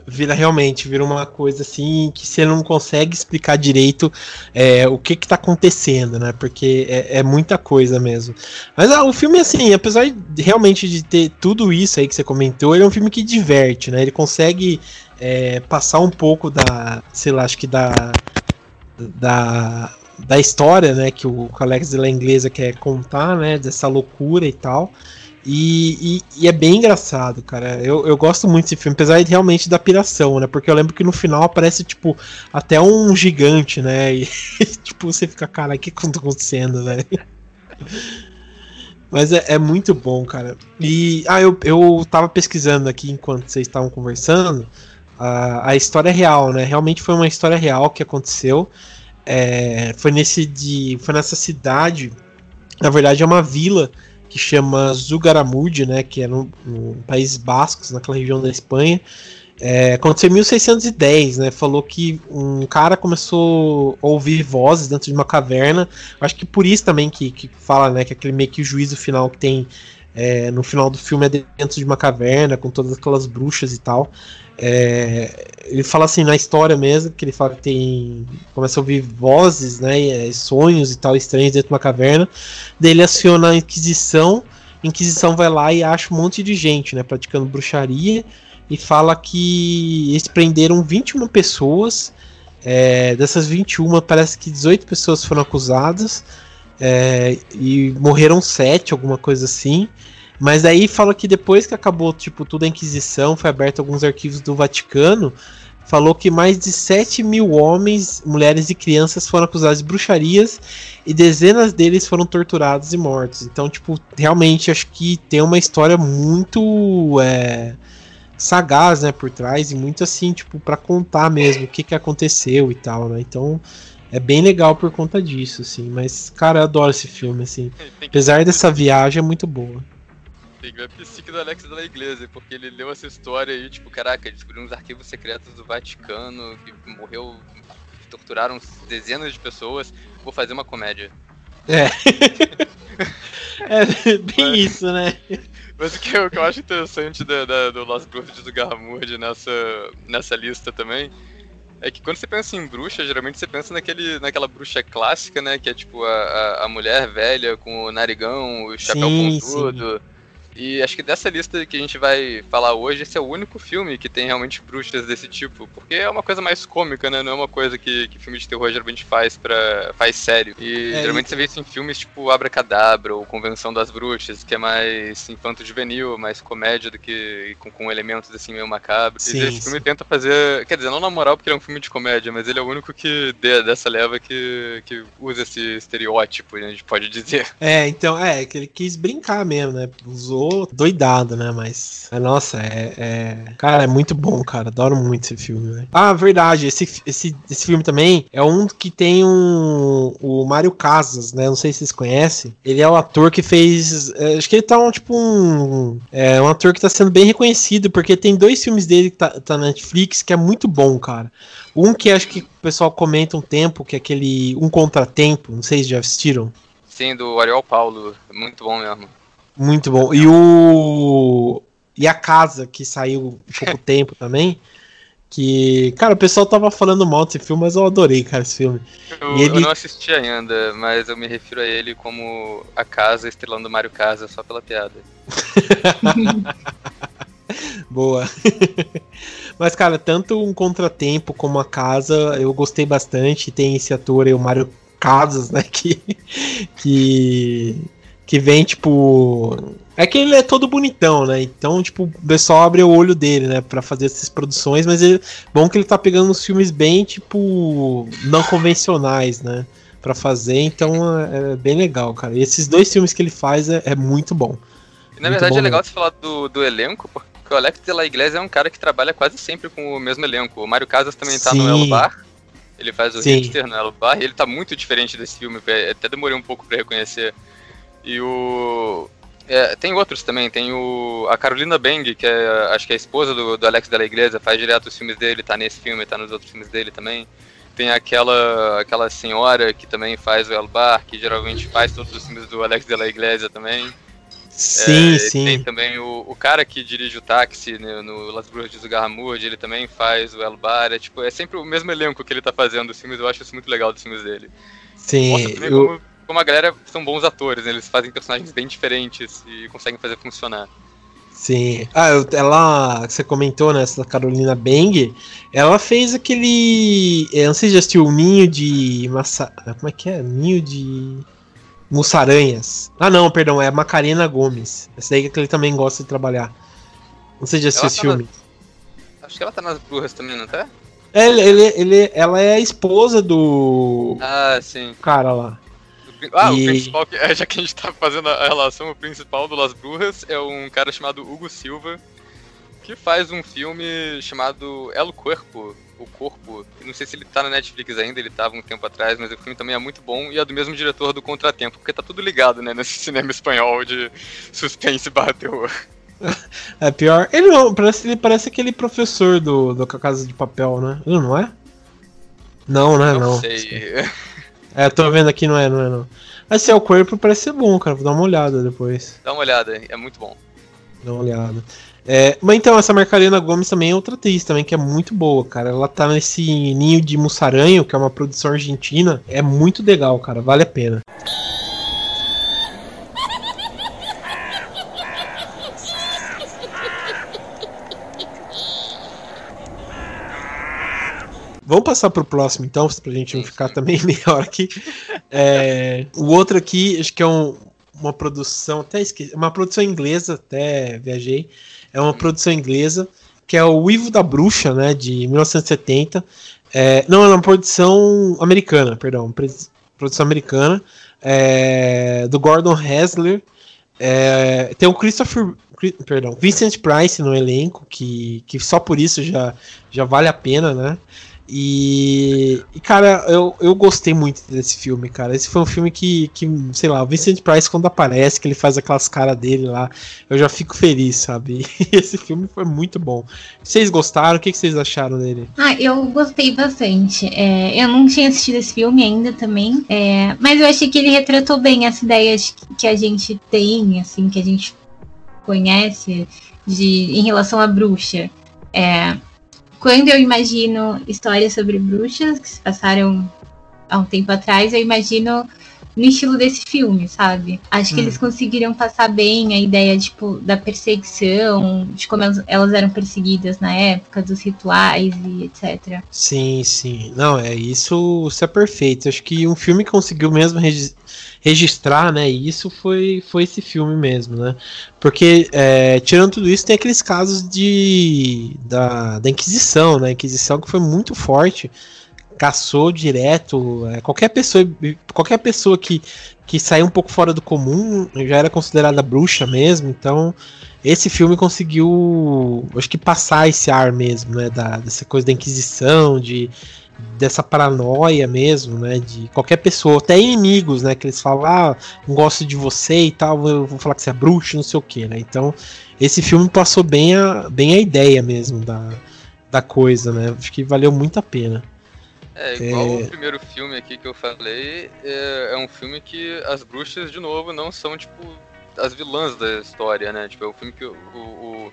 vira realmente, vira uma coisa assim que você não consegue explicar direito é, o que que tá acontecendo, né? Porque é, é muita coisa mesmo. Mas ah, o filme, assim, apesar de, realmente de ter tudo isso aí que você comentou, ele é um filme que diverte, né? Ele consegue é, passar um pouco da, sei lá, acho que da. da da história, né, que o Alex de la Inglesa quer contar, né, dessa loucura e tal. E, e, e, é bem engraçado, cara. Eu, eu gosto muito desse filme, apesar de realmente da piração, né? Porque eu lembro que no final aparece, tipo, até um gigante, né? E, tipo, você fica, cara, o que tá acontecendo, velho? Mas é, é, muito bom, cara. E, ah, eu, eu tava pesquisando aqui enquanto vocês estavam conversando. a, a história real, né? Realmente foi uma história real que aconteceu. É, foi nesse de, foi nessa cidade, na verdade é uma vila que chama Zugaramurdi, né? Que é no, no Países Bascos, naquela região da Espanha. É, aconteceu em 1610, né? Falou que um cara começou a ouvir vozes dentro de uma caverna. Acho que por isso também que, que fala, né? Que aquele meio que juízo final que tem é, no final do filme é dentro de uma caverna com todas aquelas bruxas e tal. É, ele fala assim na história mesmo que ele fala que tem começa a ouvir vozes, né? Sonhos e tal estranhos dentro de uma caverna. Daí ele aciona a Inquisição. Inquisição vai lá e acha um monte de gente, né? Praticando bruxaria e fala que eles prenderam 21 pessoas. É, dessas 21, parece que 18 pessoas foram acusadas é, e morreram 7, alguma coisa assim. Mas aí fala que depois que acabou tipo tudo a Inquisição, foi aberto alguns arquivos do Vaticano, falou que mais de 7 mil homens, mulheres e crianças foram acusados de bruxarias e dezenas deles foram torturados e mortos. Então, tipo, realmente acho que tem uma história muito é, sagaz, né, por trás e muito assim, tipo, para contar mesmo o que que aconteceu e tal, né? Então, é bem legal por conta disso, assim. Mas, cara, eu adoro esse filme, assim. Apesar dessa viagem, é muito boa. Tem que ver a psique do Alex da Igreja, porque ele leu essa história aí, tipo, caraca, descobriu uns arquivos secretos do Vaticano, que morreu, torturaram dezenas de pessoas, vou fazer uma comédia. É. é bem Mas... isso, né? Mas o que eu, o que eu acho interessante da, da, do Lost Brothers do Garmurd nessa, nessa lista também é que quando você pensa em bruxa, geralmente você pensa naquele, naquela bruxa clássica, né? Que é tipo a, a, a mulher velha com o narigão, o chapéu sim, pontudo. Sim. E acho que dessa lista que a gente vai falar hoje, esse é o único filme que tem realmente bruxas desse tipo. Porque é uma coisa mais cômica, né? Não é uma coisa que, que filme de terror geralmente faz para faz sério. E é, geralmente e... você vê isso em filmes tipo Abracadabra ou Convenção das Bruxas, que é mais infanto-juvenil, mais comédia do que com, com elementos assim meio macabros. Sim, e esse sim. filme tenta fazer. Quer dizer, não na moral porque ele é um filme de comédia, mas ele é o único que dessa leva que, que usa esse estereótipo, né, a gente pode dizer. É, então, é, que ele quis brincar mesmo, né? Usou doidado, né? Mas, é, nossa, é, é, Cara, é muito bom, cara. Adoro muito esse filme, né? Ah, verdade. Esse, esse, esse filme também é um que tem um. O Mário Casas, né? Não sei se vocês conhecem. Ele é o ator que fez. É, acho que ele tá um tipo um. É um ator que tá sendo bem reconhecido, porque tem dois filmes dele que tá, tá na Netflix que é muito bom, cara. Um que acho que o pessoal comenta um tempo, que é aquele Um Contratempo. Não sei se já assistiram. Sim, do Ariel Paulo. Muito bom mesmo. Muito bom. E o. E a casa, que saiu há pouco tempo também. Que, cara, o pessoal tava falando mal desse filme, mas eu adorei, cara, esse filme. Eu, ele... eu não assisti ainda, mas eu me refiro a ele como a casa estrelando Mario Casa só pela piada. Boa. Mas, cara, tanto um contratempo como a casa, eu gostei bastante. Tem esse ator aí, o Mário Casas, né? Que, que que vem, tipo. É que ele é todo bonitão, né? Então, tipo, o pessoal abre o olho dele, né? Pra fazer essas produções, mas é bom que ele tá pegando uns filmes bem, tipo, não convencionais, né? Pra fazer, então é, é bem legal, cara. E esses dois filmes que ele faz é, é muito bom. E, na muito verdade é legal você falar do, do elenco, porque o Alex de la Iglesia é um cara que trabalha quase sempre com o mesmo elenco. O Mário Casas também tá Sim. no El Bar. Ele faz o Sim. hipster no El Bar e ele tá muito diferente desse filme. Até demorei um pouco para reconhecer e o. É, tem outros também, tem o. A Carolina Bang, que é acho que é a esposa do, do Alex da Igreja, faz direto os filmes dele, tá nesse filme, tá nos outros filmes dele também. Tem aquela aquela senhora que também faz o El Bar, que geralmente faz todos os filmes do Alex de la Iglesia também. Sim, é, sim. Tem também o, o cara que dirige o táxi né, no Las Brujas de Zugarramurdi, ele também faz o El Bar. É, tipo, é sempre o mesmo elenco que ele tá fazendo os filmes, eu acho isso muito legal dos filmes dele. Sim, Mostra eu... como como a galera são bons atores, né? eles fazem personagens bem diferentes e conseguem fazer funcionar. Sim. Ah, ela. Você comentou, né? Essa Carolina Bang. Ela fez aquele. Eu não sei se já assistiu o Ninho de. Massa... Como é que é? Ninho de. Mussaranhas. Ah, não, perdão. É Macarena Gomes. Essa daí que ele também gosta de trabalhar. Não sei se já assistiu esse tá filme. Na... Acho que ela tá nas bruxas também, não tá? É, ele, ele, ele, ela é a esposa do. Ah, sim. Cara lá. Ah, e... o principal, é, já que a gente tá fazendo a relação, o principal do Las Brujas é um cara chamado Hugo Silva, que faz um filme chamado El Corpo, o Corpo. Não sei se ele tá na Netflix ainda, ele tava um tempo atrás, mas o filme também é muito bom e é do mesmo diretor do Contratempo, porque tá tudo ligado, né, nesse cinema espanhol de suspense barra terror. É pior. Ele não, parece, ele parece aquele professor do, do Casa de Papel, né? Ele não é? Não, né? Não, não. sei. É, tô vendo aqui, não é, não é, não. Mas se é o corpo, parece ser bom, cara. Vou dar uma olhada depois. Dá uma olhada, é muito bom. Dá uma olhada. É, mas então, essa Marcarena Gomes também é outra atriz também, que é muito boa, cara. Ela tá nesse Ninho de Mussaranho, que é uma produção argentina. É muito legal, cara. Vale a pena. Vamos passar pro próximo, então, pra gente não ficar também meia hora aqui. É, o outro aqui, acho que é um, uma produção, até esqueci, uma produção inglesa, até viajei. É uma produção inglesa, que é o Ivo da Bruxa, né, de 1970. É, não, é uma produção americana, perdão, produção americana, é, do Gordon Hasler. É, tem o Christopher, perdão, Vincent Price no elenco, que, que só por isso já, já vale a pena, né? E, e, cara, eu, eu gostei muito desse filme, cara. Esse foi um filme que, que, sei lá, o Vincent Price, quando aparece, que ele faz aquelas caras dele lá, eu já fico feliz, sabe? Esse filme foi muito bom. Vocês gostaram? O que, que vocês acharam dele? Ah, eu gostei bastante. É, eu não tinha assistido esse filme ainda também, é, mas eu achei que ele retratou bem essa ideia que a gente tem, assim, que a gente conhece de, em relação à bruxa. É, quando eu imagino histórias sobre bruxas que se passaram há um tempo atrás, eu imagino no estilo desse filme, sabe? Acho que hum. eles conseguiram passar bem a ideia, tipo, da perseguição, de como elas, elas, eram perseguidas na época, dos rituais e etc. Sim, sim. Não, é isso, isso é perfeito. Acho que um filme conseguiu mesmo registrar, né? Isso foi, foi esse filme mesmo, né? Porque, é, tirando tudo isso, tem aqueles casos de da, da Inquisição, né? Inquisição que foi muito forte, caçou direto. É, qualquer pessoa, qualquer pessoa que, que saiu um pouco fora do comum já era considerada bruxa mesmo. Então, esse filme conseguiu, acho que passar esse ar mesmo, né? Da, dessa coisa da Inquisição, de dessa paranoia mesmo, né? De qualquer pessoa, até inimigos, né? Que eles falam, ah, não gosto de você e tal, eu vou falar que você é bruxo, não sei o que, né? Então, esse filme passou bem a, bem a ideia mesmo da, da coisa, né? Acho que valeu muito a pena. É, igual é... o primeiro filme aqui que eu falei, é, é um filme que as bruxas, de novo, não são, tipo, as vilãs da história, né? Tipo, é um filme que o, o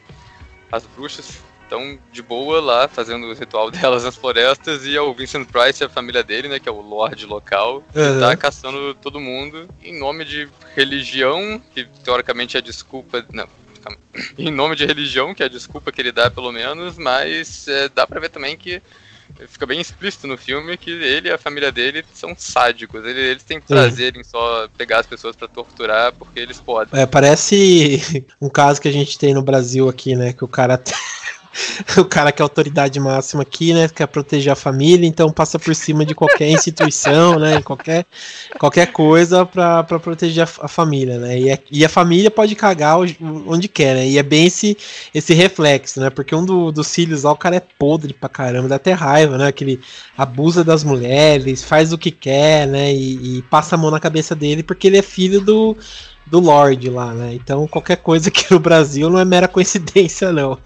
as bruxas estão de boa lá, fazendo o ritual delas nas florestas, e é o Vincent Price e a família dele, né, que é o Lorde local, que uhum. tá caçando todo mundo em nome de religião, que teoricamente é desculpa. Não, em nome de religião, que é a desculpa que ele dá, pelo menos, mas é, dá pra ver também que fica bem explícito no filme que ele e a família dele são sádicos. Eles, eles têm prazer em só pegar as pessoas para torturar porque eles podem. É, parece um caso que a gente tem no Brasil aqui, né? Que o cara o cara que é autoridade máxima aqui, né? Quer proteger a família, então passa por cima de qualquer instituição, né? Qualquer, qualquer coisa para proteger a, a, família, né? E, é, e, a família pode cagar onde quer, né? E é bem esse, esse reflexo, né? Porque um do, dos filhos lá, o cara é podre pra caramba, dá até raiva, né? Que ele abusa das mulheres, faz o que quer, né? E, e passa a mão na cabeça dele porque ele é filho do do Lorde lá, né? Então qualquer coisa aqui no Brasil não é mera coincidência, não.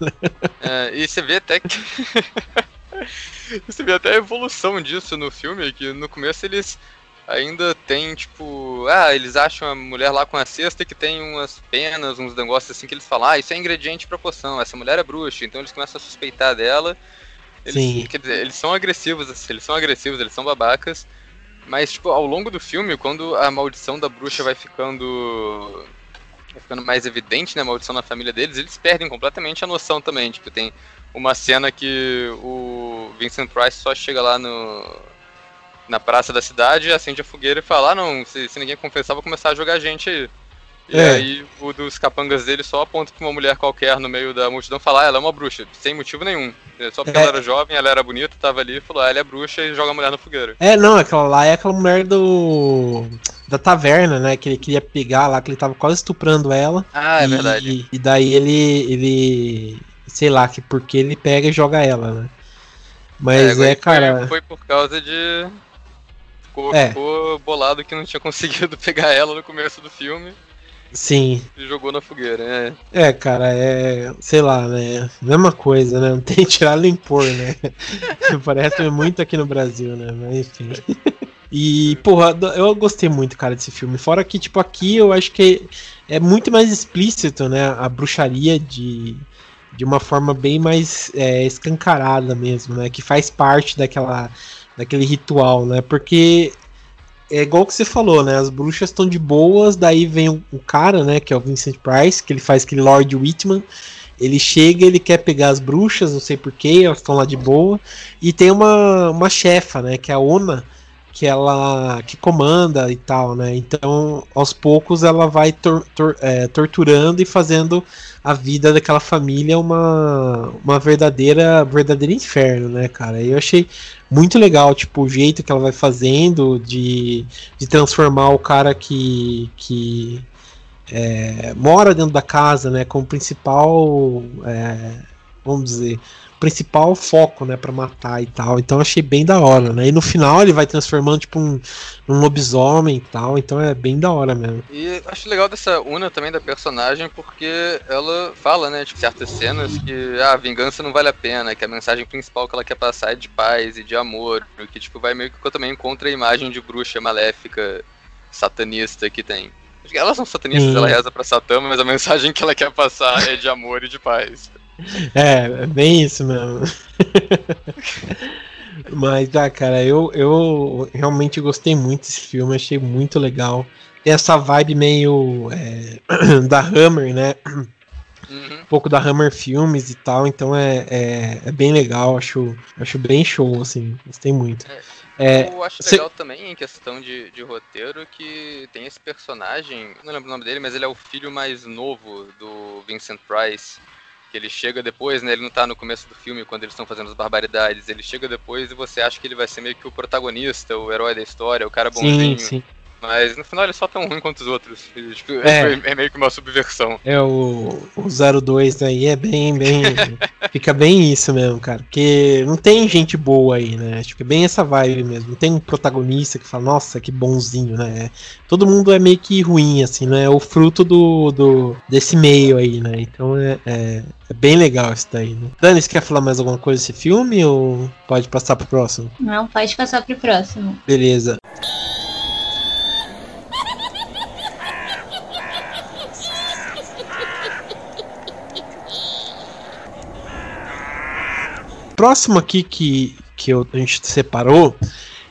É, e você vê até que. você vê até a evolução disso no filme, que no começo eles ainda tem, tipo, ah, eles acham a mulher lá com a cesta que tem umas penas, uns negócios assim que eles falam, ah, isso é ingrediente pra poção, essa mulher é bruxa, então eles começam a suspeitar dela. Eles, Sim. Quer dizer, eles são agressivos, assim, eles são agressivos, eles são babacas. Mas, tipo, ao longo do filme, quando a maldição da bruxa vai ficando. Vai ficando mais evidente, né? A maldição na família deles, eles perdem completamente a noção também. Tipo, tem uma cena que o Vincent Price só chega lá no. Na praça da cidade, acende a fogueira e fala: ah, não, se, se ninguém confessar, vou começar a jogar gente aí. E é. aí o dos capangas dele só aponta pra uma mulher qualquer no meio da multidão falar, ah, ela é uma bruxa, sem motivo nenhum. Só porque é. ela era jovem, ela era bonita, tava ali e falou, ah, ela é bruxa e joga a mulher no fogueira. É, não, aquela lá é aquela mulher do. da taverna, né? Que ele queria pegar lá, que ele tava quase estuprando ela. Ah, é e, verdade. E daí ele. ele sei lá, que porque ele pega e joga ela, né? Mas é, é cara. Foi, foi, por causa de. Ficou, é. ficou bolado que não tinha conseguido pegar ela no começo do filme. Sim. E jogou na fogueira, é. É, cara, é. Sei lá, né? Mesma coisa, né? Não tem tirar nem pôr, né? Parece muito aqui no Brasil, né? Mas enfim. E, porra, eu gostei muito, cara, desse filme. Fora que, tipo, aqui eu acho que é muito mais explícito, né? A bruxaria de, de uma forma bem mais é, escancarada mesmo, né? Que faz parte daquela, daquele ritual, né? Porque é igual que você falou, né? As bruxas estão de boas, daí vem o, o, cara, né? Que é o Vincent Price, que ele faz aquele Lord Whitman. Ele chega, ele quer pegar as bruxas, não sei porquê, elas estão lá de boa. E tem uma, uma chefa, né? Que é a Ona que ela que comanda e tal, né? Então, aos poucos ela vai tor tor é, torturando e fazendo a vida daquela família uma, uma verdadeira verdadeiro inferno, né, cara? Eu achei muito legal, tipo, o jeito que ela vai fazendo de, de transformar o cara que, que é, mora dentro da casa, né, como principal, é, vamos dizer, principal foco, né, para matar e tal. Então achei bem da hora, né? E no final ele vai transformando tipo um, um lobisomem e tal, então é bem da hora mesmo. E acho legal dessa Una também da personagem porque ela fala, né, tipo, certas cenas que ah, a vingança não vale a pena, que a mensagem principal que ela quer passar é de paz e de amor, que tipo vai meio que também contra a imagem de bruxa maléfica satanista que tem. Elas são satanistas, ela reza pra Satã, mas a mensagem que ela quer passar é de amor e de paz. É, é bem isso mesmo. Mas, ah, cara, eu, eu realmente gostei muito desse filme, achei muito legal. Tem essa vibe meio é, da Hammer, né? Uhum. Um pouco da Hammer Filmes e tal, então é, é, é, bem legal, acho, acho bem show, assim, gostei muito. É, eu acho legal também em questão de, de roteiro que tem esse personagem, não lembro o nome dele, mas ele é o filho mais novo do Vincent Price que ele chega depois, né? Ele não tá no começo do filme quando eles estão fazendo as barbaridades. Ele chega depois e você acha que ele vai ser meio que o protagonista, o herói da história, o cara bonzinho. Sim, sim. Mas no final ele é só tão ruim quanto os outros. Tipo, é. é. meio que uma subversão. É, o, o 02 aí é bem, bem. fica bem isso mesmo, cara. Porque não tem gente boa aí, né? Tipo, é bem essa vibe mesmo. Não tem um protagonista que fala, nossa, que bonzinho, né? Todo mundo é meio que ruim, assim, né? É o fruto do, do desse meio aí, né? Então é, é, é bem legal isso daí, né? Dani, você quer falar mais alguma coisa desse filme ou pode passar pro próximo? Não, pode passar pro próximo. Beleza. Próximo aqui que, que eu, a gente separou,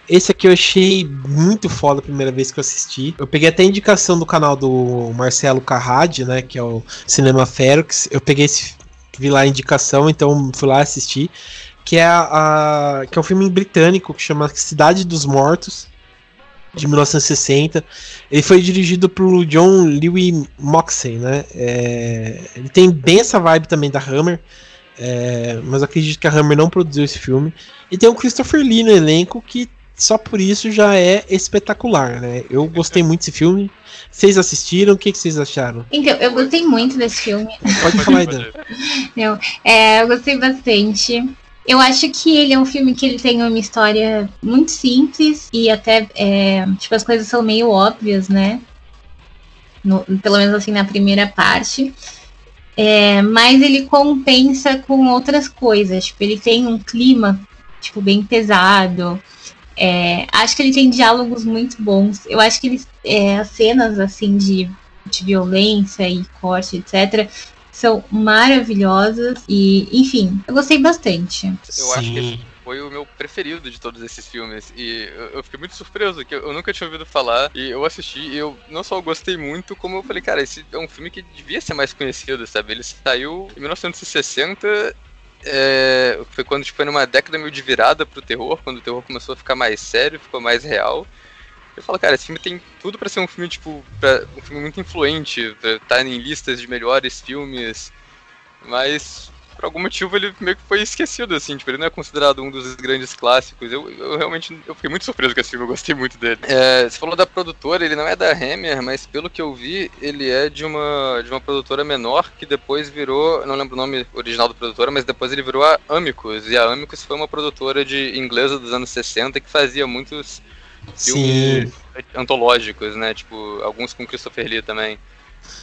esse aqui eu achei muito foda a primeira vez que eu assisti. Eu peguei até a indicação do canal do Marcelo Carrad, né, que é o Cinema Ferox. Eu peguei esse vi lá a indicação, então fui lá assistir, que é a que é um filme britânico que chama Cidade dos Mortos de 1960. Ele foi dirigido por John Lewis Moxey, né? É, ele tem bem essa vibe também da Hammer. É, mas acredito que a Hammer não produziu esse filme. E tem o Christopher Lee no elenco, que só por isso já é espetacular, né? Eu gostei muito desse filme. Vocês assistiram? O que, que vocês acharam? Então, eu gostei muito desse filme. Pode falar, Idan. Não, é, eu gostei bastante. Eu acho que ele é um filme que ele tem uma história muito simples e até, é, tipo, as coisas são meio óbvias, né? No, pelo menos assim na primeira parte. É, mas ele compensa com outras coisas. Tipo, ele tem um clima, tipo, bem pesado. É, acho que ele tem diálogos muito bons. Eu acho que ele, é, as cenas, assim, de, de violência e corte, etc., são maravilhosas. E, enfim, eu gostei bastante. Eu Sim. acho que foi o meu preferido de todos esses filmes. E eu, fiquei muito surpreso, que eu, eu, nunca tinha ouvido falar. E eu assisti e eu não só gostei muito, como eu falei, cara, esse é um filme que devia ser mais conhecido, sabe? Ele saiu em 1960 é, foi quando tipo, foi numa década meio de virada pro terror, quando o terror começou a ficar mais sério, ficou mais real. Eu falo, cara, esse filme tem tudo para ser um filme, tipo, pra, um filme muito influente, pra estar tá em listas de melhores filmes, mas por algum motivo ele meio que foi esquecido, assim, tipo, ele não é considerado um dos grandes clássicos. Eu, eu realmente eu fiquei muito surpreso com esse filme, eu gostei muito dele. É, você falou da produtora, ele não é da Hammer, mas pelo que eu vi, ele é de uma, de uma produtora menor que depois virou, não lembro o nome original da produtora, mas depois ele virou a Amicus. E a Amicus foi uma produtora de inglesa dos anos 60 que fazia muitos filmes Sim. antológicos, né? Tipo, alguns com Christopher Lee também.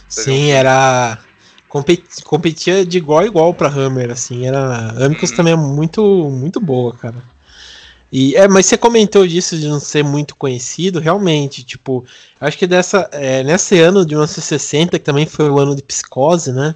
Sim, era competia de igual a igual pra Hammer, assim, era Amicus uhum. também é muito muito boa, cara. E é, mas você comentou disso de não ser muito conhecido, realmente, tipo, acho que dessa é, nesse ano de 1960, que também foi o ano de Psicose, né?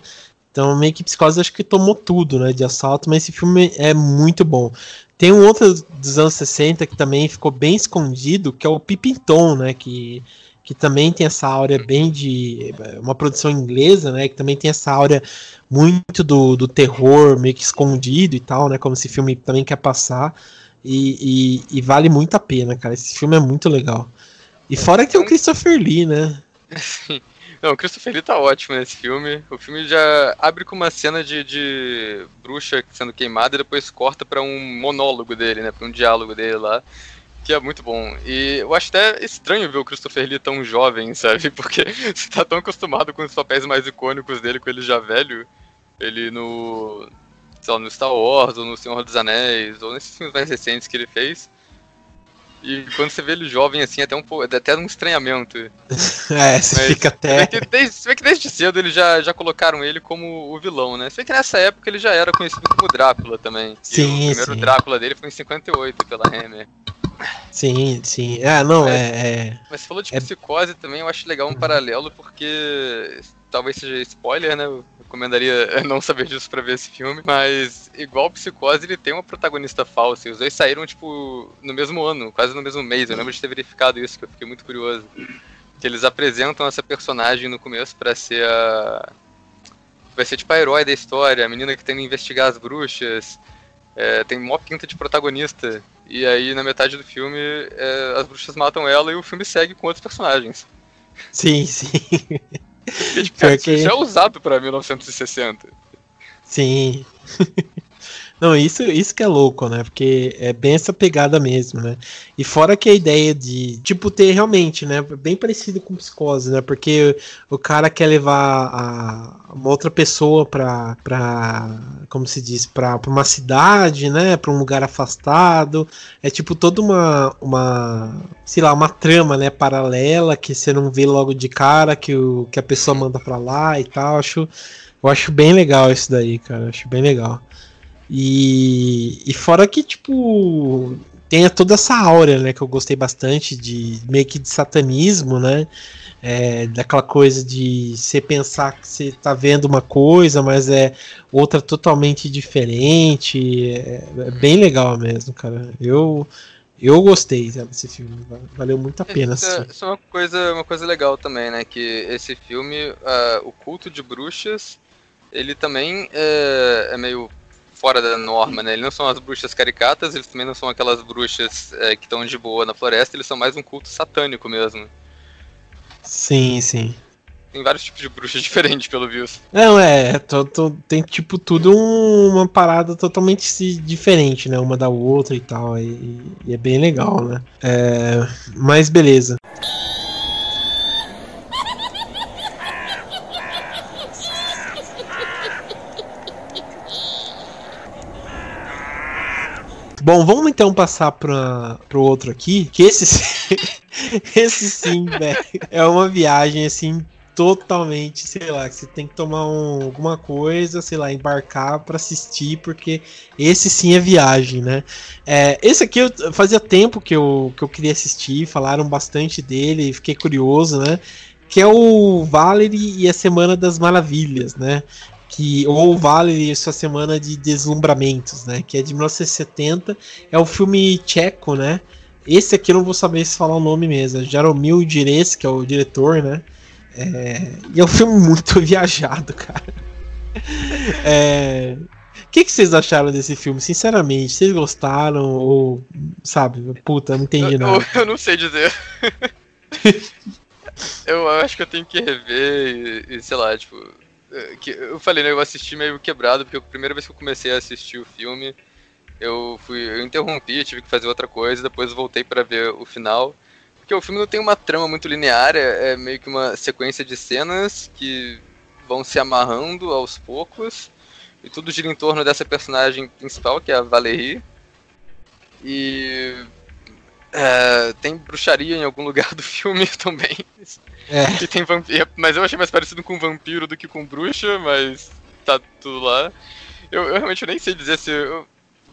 Então, meio que Psicose acho que tomou tudo, né, de assalto, mas esse filme é muito bom. Tem um outro dos anos 60 que também ficou bem escondido, que é o Pipinton, né, que que também tem essa áurea bem de uma produção inglesa, né, que também tem essa áurea muito do, do terror meio que escondido e tal, né, como esse filme também quer passar e, e, e vale muito a pena, cara, esse filme é muito legal. E fora que tem o Christopher Lee, né? Não, o Christopher Lee tá ótimo nesse filme. O filme já abre com uma cena de, de bruxa sendo queimada e depois corta para um monólogo dele, né? Pra um diálogo dele lá que é muito bom. E eu acho até estranho ver o Christopher Lee tão jovem, sabe? Porque você tá tão acostumado com os papéis mais icônicos dele, com ele já velho. Ele no. Sei lá, no Star Wars, ou no Senhor dos Anéis, ou nesses filmes mais recentes que ele fez. E quando você vê ele jovem assim, é até um pouco. É até um estranhamento. é, você Mas, fica até. Você vê, que desde, você vê que desde cedo eles já, já colocaram ele como o vilão, né? Você vê que nessa época ele já era conhecido como Drácula também. Sim, e o primeiro sim. Drácula dele foi em 58 pela Hammer. Sim, sim. Ah, não, é, é, Mas você falou de é... psicose também, eu acho legal um paralelo, porque talvez seja spoiler, né? Eu recomendaria não saber disso pra ver esse filme. Mas, igual Psicose, ele tem uma protagonista falsa. E os dois saíram, tipo, no mesmo ano, quase no mesmo mês. Eu lembro de ter verificado isso, que eu fiquei muito curioso. Que eles apresentam essa personagem no começo para ser a. Vai ser tipo a herói da história, a menina que tem que investigar as bruxas. É, tem mó pinta de protagonista. E aí, na metade do filme, é, as bruxas matam ela e o filme segue com outros personagens. Sim, sim. Porque, tipo, isso já é usado pra 1960. Sim. Não, isso, isso que é louco, né? Porque é bem essa pegada mesmo, né? E fora que a ideia de, tipo, ter realmente, né? Bem parecido com psicose, né? Porque o cara quer levar a, uma outra pessoa pra, pra como se diz, pra, pra uma cidade, né? Pra um lugar afastado. É tipo toda uma, uma, sei lá, uma trama, né? Paralela que você não vê logo de cara que, o, que a pessoa manda pra lá e tal. Eu acho, eu acho bem legal isso daí, cara. Acho bem legal. E, e fora que, tipo, tem toda essa aura, né, que eu gostei bastante, de meio que de satanismo, né? É, daquela coisa de você pensar que você tá vendo uma coisa, mas é outra totalmente diferente. É, é bem legal mesmo, cara. Eu eu gostei sabe, desse filme, valeu muito a pena isso, é, isso é uma coisa, uma coisa legal também, né? Que esse filme, uh, o culto de bruxas, ele também é, é meio fora da norma, né? Eles não são as bruxas caricatas, eles também não são aquelas bruxas é, que estão de boa na floresta, eles são mais um culto satânico mesmo. Sim, sim. Tem vários tipos de bruxas diferentes, pelo visto. Não, é, tô, tô, tem tipo tudo um, uma parada totalmente diferente, né? Uma da outra e tal. E, e é bem legal, né? É, mas beleza. Bom, vamos então passar para o outro aqui, que esse, esse sim, velho, é uma viagem assim totalmente, sei lá, que você tem que tomar um, alguma coisa, sei lá, embarcar para assistir, porque esse sim é viagem, né? É, esse aqui eu fazia tempo que eu, que eu queria assistir, falaram bastante dele, fiquei curioso, né? Que é o Valerie e a Semana das Maravilhas, né? Que ou vale sua semana de deslumbramentos, né? Que é de 1970, é o filme tcheco, né? Esse aqui eu não vou saber se falar o nome mesmo, é Jaromil Dires, que é o diretor, né? É... E é um filme muito viajado, cara. É... O que, que vocês acharam desse filme? Sinceramente, vocês gostaram ou, sabe, puta, não entendi nada. Eu, eu não sei dizer. eu acho que eu tenho que rever e, e sei lá, tipo, que eu falei, né? Eu assisti meio quebrado, porque a primeira vez que eu comecei a assistir o filme, eu fui. Eu interrompi, tive que fazer outra coisa, depois voltei para ver o final. Porque o filme não tem uma trama muito linear, é, é meio que uma sequência de cenas que vão se amarrando aos poucos. E tudo gira em torno dessa personagem principal, que é a Valerie. E. É, tem bruxaria em algum lugar do filme também. É. E tem vampiro. Mas eu achei mais parecido com vampiro do que com bruxa, mas tá tudo lá. Eu, eu realmente nem sei dizer se eu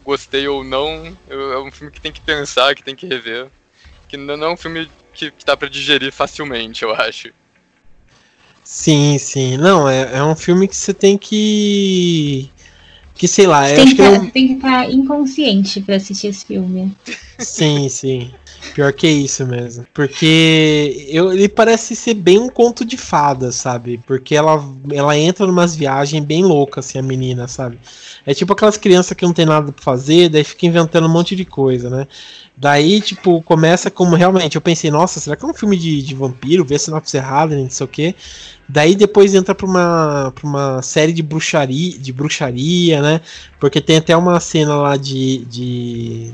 gostei ou não. Eu, é um filme que tem que pensar, que tem que rever. Que não é um filme que, que dá pra digerir facilmente, eu acho. Sim, sim. Não, é, é um filme que você tem que. Que sei lá. Você tem que, tá, é um... tem que estar tá inconsciente para assistir esse filme. Sim, sim. Pior que isso mesmo. Porque eu, ele parece ser bem um conto de fada, sabe? Porque ela, ela entra numas viagens bem loucas, assim, a menina, sabe? É tipo aquelas crianças que não tem nada pra fazer, daí fica inventando um monte de coisa, né? Daí, tipo, começa como realmente. Eu pensei, nossa, será que é um filme de, de vampiro? Vê sinopse errada, não sei o quê. Daí depois entra pra uma, pra uma série de bruxaria, de bruxaria, né? Porque tem até uma cena lá de. de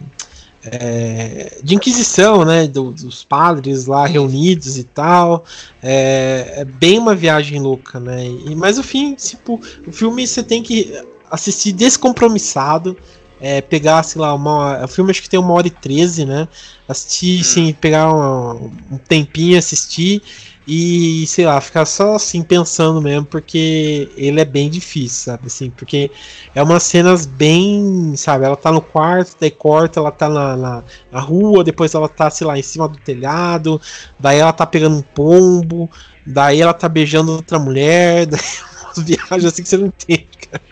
é, de inquisição, né, do, dos padres lá reunidos e tal, é, é, bem uma viagem louca, né, e, mas o fim, tipo, o filme você tem que assistir descompromissado, é, pegar, sei lá, uma, o filme acho que tem uma hora e treze, né, assistir, hum. sim, pegar uma, um tempinho, assistir, e sei lá, ficar só assim pensando mesmo, porque ele é bem difícil, sabe? Assim, porque é umas cenas bem, sabe? Ela tá no quarto, daí corta, ela tá na, na, na, rua, depois ela tá, sei lá, em cima do telhado, daí ela tá pegando um pombo, daí ela tá beijando outra mulher, daí umas viagens assim que você não entende, cara.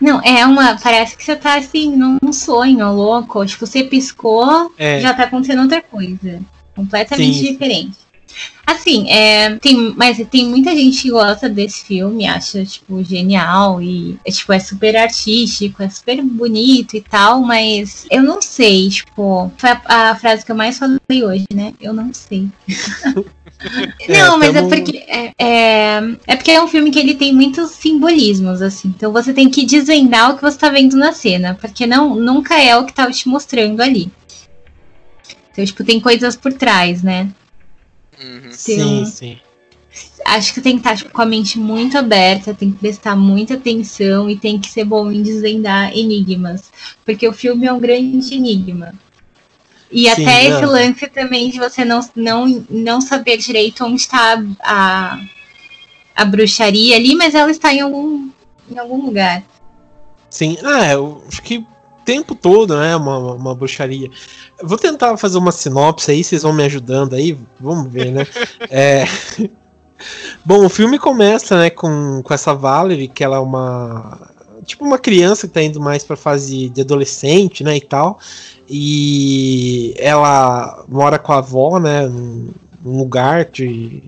Não, é uma. Parece que você tá assim, num sonho louco. Tipo, você piscou, é. já tá acontecendo outra coisa. Completamente Sim. diferente. Assim, é, tem, mas tem muita gente que gosta desse filme, acha, tipo, genial e, é, tipo, é super artístico, é super bonito e tal, mas eu não sei, tipo, foi a, a frase que eu mais falei hoje, né? Eu não sei. Não, é, mas tamo... é porque é, é, é, porque é um filme que ele tem muitos simbolismos, assim. Então você tem que desvendar o que você tá vendo na cena, porque não nunca é o que tá te mostrando ali. Então, tipo, tem coisas por trás, né? Uhum. Sim, sim. Acho que tem que estar tipo, com a mente muito aberta, tem que prestar muita atenção e tem que ser bom em desvendar enigmas. Porque o filme é um grande enigma. E sim, até não. esse lance também de você não, não, não saber direito onde está a, a bruxaria ali, mas ela está em algum, em algum lugar. Sim, ah, eu acho que tempo todo, né? Uma, uma bruxaria. Vou tentar fazer uma sinopse aí, vocês vão me ajudando aí, vamos ver, né? é... Bom, o filme começa, né, com, com essa Valerie, que ela é uma. Tipo uma criança que tá indo mais pra fase de adolescente, né, e tal. E ela mora com a avó, né, num, num lugar de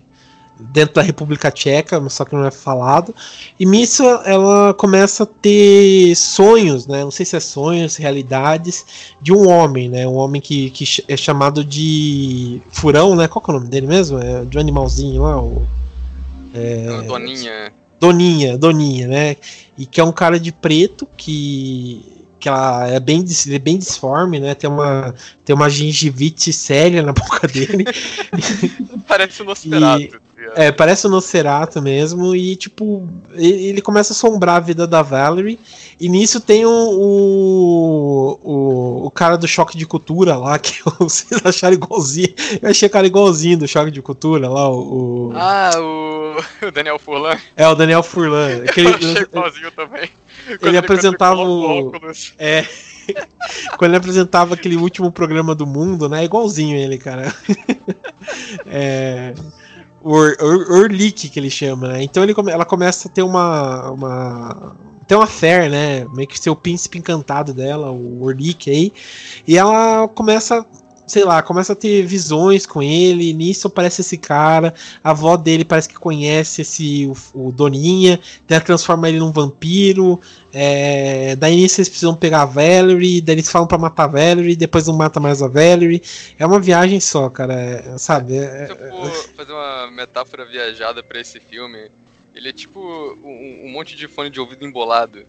dentro da República Tcheca, só que não é falado. E nisso ela começa a ter sonhos, né? Não sei se é sonhos, realidades de um homem, né? Um homem que, que é chamado de Furão, né? Qual é o nome dele mesmo? É de um animalzinho lá, o é, Doninha. Doninha, Doninha, né? E que é um cara de preto que que ela é bem, é bem disforme, né? Tem uma, tem uma gengivite séria na boca dele. parece um Nosferatu. E, tá é, parece um Nosferatu mesmo. E, tipo, ele, começa a assombrar a vida da Valerie. E nisso tem o, o, o, o cara do choque de cultura lá, que vocês acharam igualzinho. Eu achei o cara igualzinho do choque de cultura lá, o. Ah, o, o Daniel Furlan. É, o Daniel Furlan. Aquele, eu achei igualzinho também ele, ele apresentava o. É. Quando ele apresentava aquele último programa do mundo, né? Igualzinho ele, cara. é. Orlick que ele chama, né? Então ele, ela começa a ter uma. uma tem uma fé, né? Meio que ser o príncipe encantado dela, o Orlick aí. E ela começa sei lá, começa a ter visões com ele, nisso aparece esse cara, a avó dele parece que conhece esse o, o Doninha, ela transforma ele num vampiro, é, daí eles precisam pegar a Valerie, daí eles falam pra matar a Valerie, depois não mata mais a Valerie, é uma viagem só, cara, é, sabe? É, for fazer uma metáfora viajada para esse filme, Ele é tipo um, um monte de fone de ouvido embolado.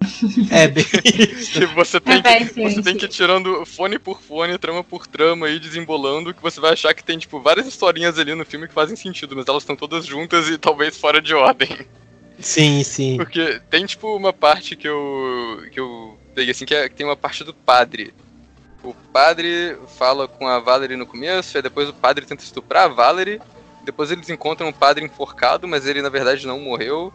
É, bem. que você tem, É que, você tem que ir tirando fone por fone, trama por trama e desembolando, que você vai achar que tem, tipo, várias historinhas ali no filme que fazem sentido, mas elas estão todas juntas e talvez fora de ordem. Sim, sim. Porque tem, tipo, uma parte que eu. que eu peguei assim, que, é, que tem uma parte do padre. O padre fala com a Valerie no começo, e depois o padre tenta estuprar a Valerie. Depois eles encontram um padre enforcado, mas ele na verdade não morreu.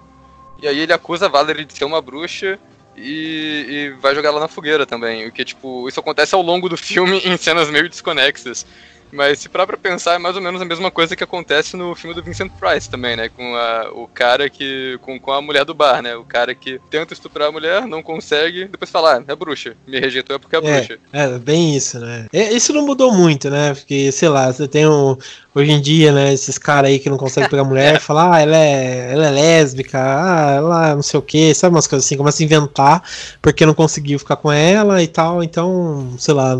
E aí ele acusa a Valerie de ser uma bruxa e, e vai jogar ela na fogueira também. O que, tipo, isso acontece ao longo do filme em cenas meio desconexas. Mas se parar pra pensar, é mais ou menos a mesma coisa que acontece no filme do Vincent Price também, né? Com a, o cara que. Com, com a mulher do bar, né? O cara que tenta estuprar a mulher, não consegue, depois fala, ah, é bruxa. Me rejeitou é porque é bruxa. É, bem isso, né? É, Isso não mudou muito, né? Porque, sei lá, você tem um. Hoje em dia, né, esses caras aí que não conseguem pegar mulher, falar, ah, ela é, ela é lésbica, ah, ela não sei o que, sabe umas coisas assim, começa a inventar porque não conseguiu ficar com ela e tal, então, sei lá,